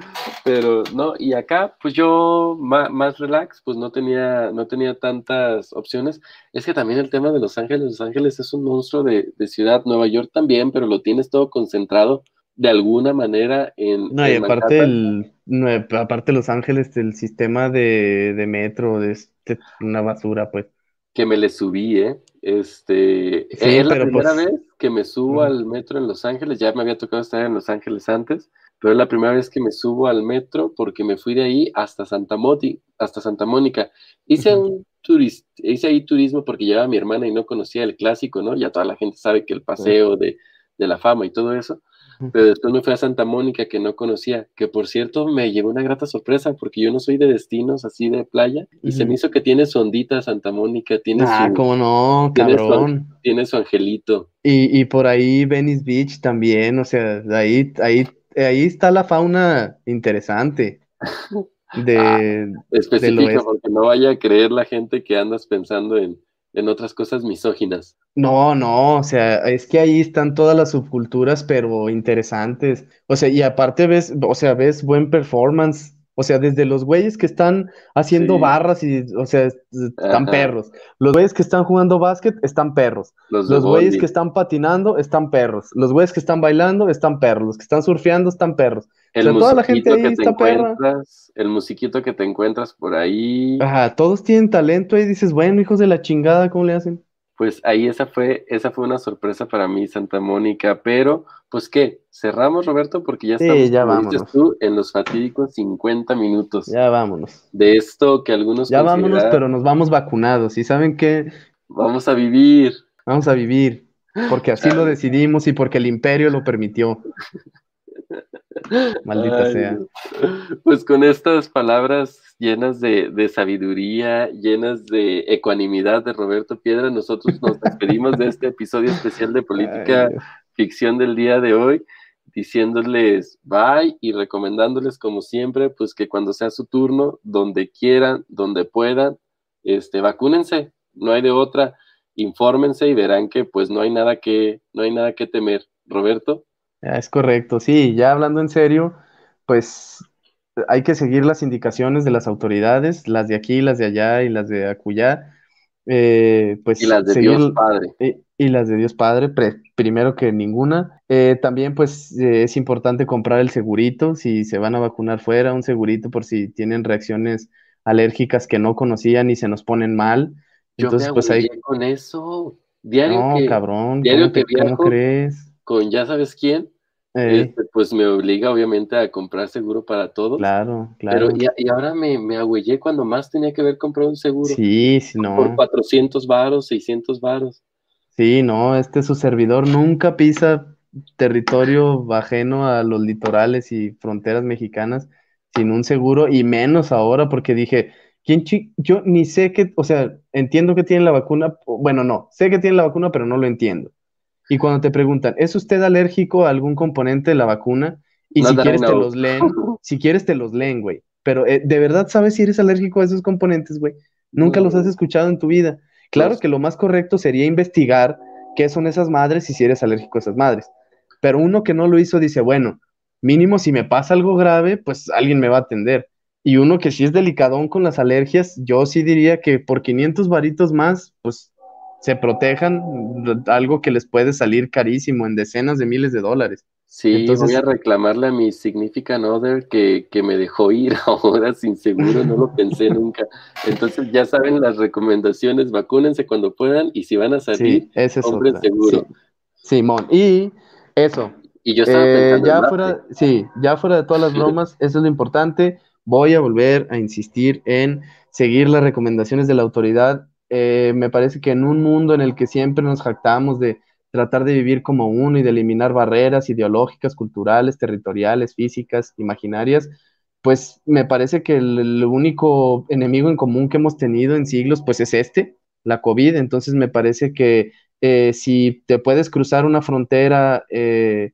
Pero no, y acá, pues yo ma- más, relax, pues no tenía, no tenía tantas opciones. Es que también el tema de Los Ángeles, Los Ángeles es un monstruo de, de ciudad, Nueva York también, pero lo tienes todo concentrado de alguna manera en, No, y en aparte el, no, aparte Los Ángeles, el sistema de, de metro es este, una basura, pues. que me le subí, ¿eh? Este, Sí, es la primera pues- vez que me subo al metro en Los Ángeles, ya me había tocado estar en Los Ángeles antes, pero es la primera vez que me subo al metro porque me fui de ahí hasta Santa Moti, hasta Santa Mónica. Hice un turis- hice ahí turismo porque llevaba a mi hermana y no conocía el clásico, ¿no? Ya toda la gente sabe que el paseo de, de la fama y todo eso. Pero después me fui a Santa Mónica que no conocía, que por cierto me llevó una grata sorpresa porque yo no soy de destinos así de playa y se me hizo que tiene su ondita Santa Mónica, tiene Ah, su, cómo no, tiene su- cabrón. tiene su angelito. Y, y por ahí Venice Beach también, o sea, ahí, ahí, ahí está la fauna interesante de, Especifica oeste. porque no vaya a creer la gente que andas pensando en, en otras cosas misóginas. No, no, o sea, es que ahí están todas las subculturas, pero interesantes. O sea, y aparte ves, o sea, ves buen performance. O sea, desde los güeyes que están haciendo Sí. barras y, o sea, están Ajá. perros. Los güeyes que están jugando básquet están perros. Los, güeyes que están patinando están perros. Los güeyes que están bailando están perros. Los que están surfeando están perros. el o sea, toda la gente musiquito ahí que te está perra. encuentras, el musiquito que te encuentras por ahí, Ajá, todos tienen talento y dices, bueno, hijos de la chingada, ¿cómo le hacen? Pues ahí esa fue, esa fue una sorpresa para mí, Santa Mónica, pero pues qué, cerramos Roberto, porque ya Sí, estamos, ya como dices vámonos. tú, en los fatídicos 50 minutos Ya vámonos. de esto que algunos Ya vámonos, pero nos vamos vacunados. ¿Y saben qué? vamos a vivir. Vamos a vivir. Porque así lo decidimos y porque el imperio lo permitió. Maldita Ay, sea. Pues con estas palabras llenas de, de sabiduría, llenas de ecuanimidad de Roberto Piedra, nosotros nos despedimos de este episodio especial de Política Ay. Ficción del día de hoy, diciéndoles bye y recomendándoles como siempre, pues que cuando sea su turno, donde quieran, donde puedan, este, vacúnense, no hay de otra, infórmense y verán que pues no hay nada que, no hay nada que temer. Roberto. Ya, es correcto, sí, ya hablando en serio, pues hay que seguir las indicaciones de las autoridades, las de aquí, las de allá y las de acullá. Eh, pues Y las de seguir, Dios Padre. y, y las de Dios Padre, pre- primero que ninguna. Eh, también pues eh, es importante comprar el segurito, si se van a vacunar fuera, un segurito por si tienen reacciones alérgicas que no conocían y se nos ponen mal. Yo Entonces, me pues ahí, con eso. Diario no, que, cabrón, diario ¿cómo, que te- cómo crees? con ya sabes quién, este, pues me obliga obviamente a comprar seguro para todos. claro, Pero claro. y, y ahora me, me agüillé cuando más tenía que ver comprar un seguro. Sí, sí, Por no. 400 varos, 600 varos. Sí, no, este su servidor nunca pisa territorio ajeno a los litorales y fronteras mexicanas sin un seguro y menos ahora porque dije, ¿quién Yo ni sé que, o sea, entiendo que tiene la vacuna, bueno, no, sé que tiene la vacuna, pero no lo entiendo. Y cuando te preguntan, ¿es usted alérgico a algún componente de la vacuna? Y No, si quieres te los leen, si quieres te los leen, güey. Pero eh, ¿de verdad sabes si eres alérgico a esos componentes, güey? Nunca los has escuchado en tu vida. Claro Pues- que lo más correcto sería investigar qué son esas madres y si eres alérgico a esas madres. Pero uno que no lo hizo dice, bueno, mínimo si me pasa algo grave, pues alguien me va a atender. Y uno que sí es delicadón con las alergias, yo sí diría que por 500 varitos más, pues se protejan, algo que les puede salir carísimo en decenas de miles de dólares. Sí, Entonces- voy a reclamarle a mi significant other que, que me dejó ir ahora sin seguro, no lo pensé nunca. Entonces ya saben las recomendaciones, vacúnense cuando puedan y si van a salir, Sí, ese es compren otra. seguro. Sí. Simón, y eso, Y yo estaba Eh, pensando ya en fuera, sí, ya fuera de todas las bromas, eso es lo importante. Voy a volver a insistir en seguir las recomendaciones de la autoridad. Eh, me parece que en un mundo en el que siempre nos jactamos de tratar de vivir como uno y de eliminar barreras ideológicas, culturales, territoriales, físicas, imaginarias, pues me parece que el, único enemigo en común que hemos tenido en siglos, pues es este, la COVID. Entonces me parece que eh, si te puedes cruzar una frontera eh,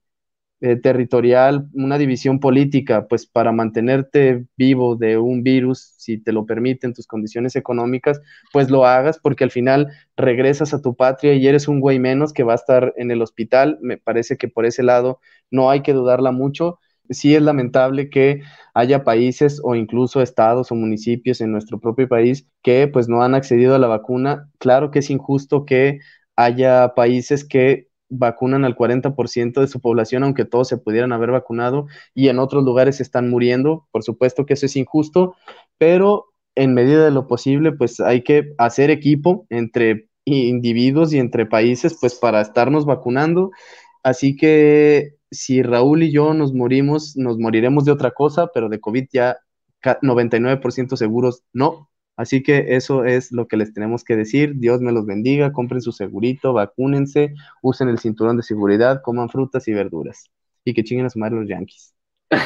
eh, territorial, una división política, pues para mantenerte vivo de un virus, si te lo permiten tus condiciones económicas, pues lo hagas porque al final regresas a tu patria y eres un güey menos que va a estar en el hospital. Me parece que por ese lado no hay que dudarla mucho. Sí es lamentable que haya países o incluso estados o municipios en nuestro propio país que pues no han accedido a la vacuna. Claro que es injusto que haya países que vacunan al 40% de su población, aunque todos se pudieran haber vacunado, y en otros lugares están muriendo. Por supuesto que eso es injusto, pero en medida de lo posible, pues hay que hacer equipo entre individuos y entre países, pues para estarnos vacunando. Así que si Raúl y yo nos morimos, nos moriremos de otra cosa, pero de COVID ya 99% seguros no. Así que eso es lo que les tenemos que decir. Dios me los bendiga, compren su segurito, vacúnense, usen el cinturón de seguridad, coman frutas y verduras. Y que chinguen a su madre los Yankees.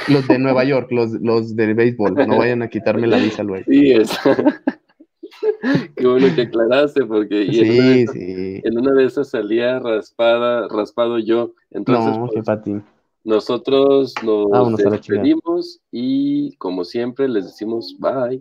Los de Nueva York, los, los de béisbol, no vayan a quitarme la visa luego. Sí, es. Qué bueno que aclaraste, porque sí, sí. en una de esas salía raspada, raspado yo. Entonces, no, pues, qué Nosotros nos despedimos y como siempre les decimos bye.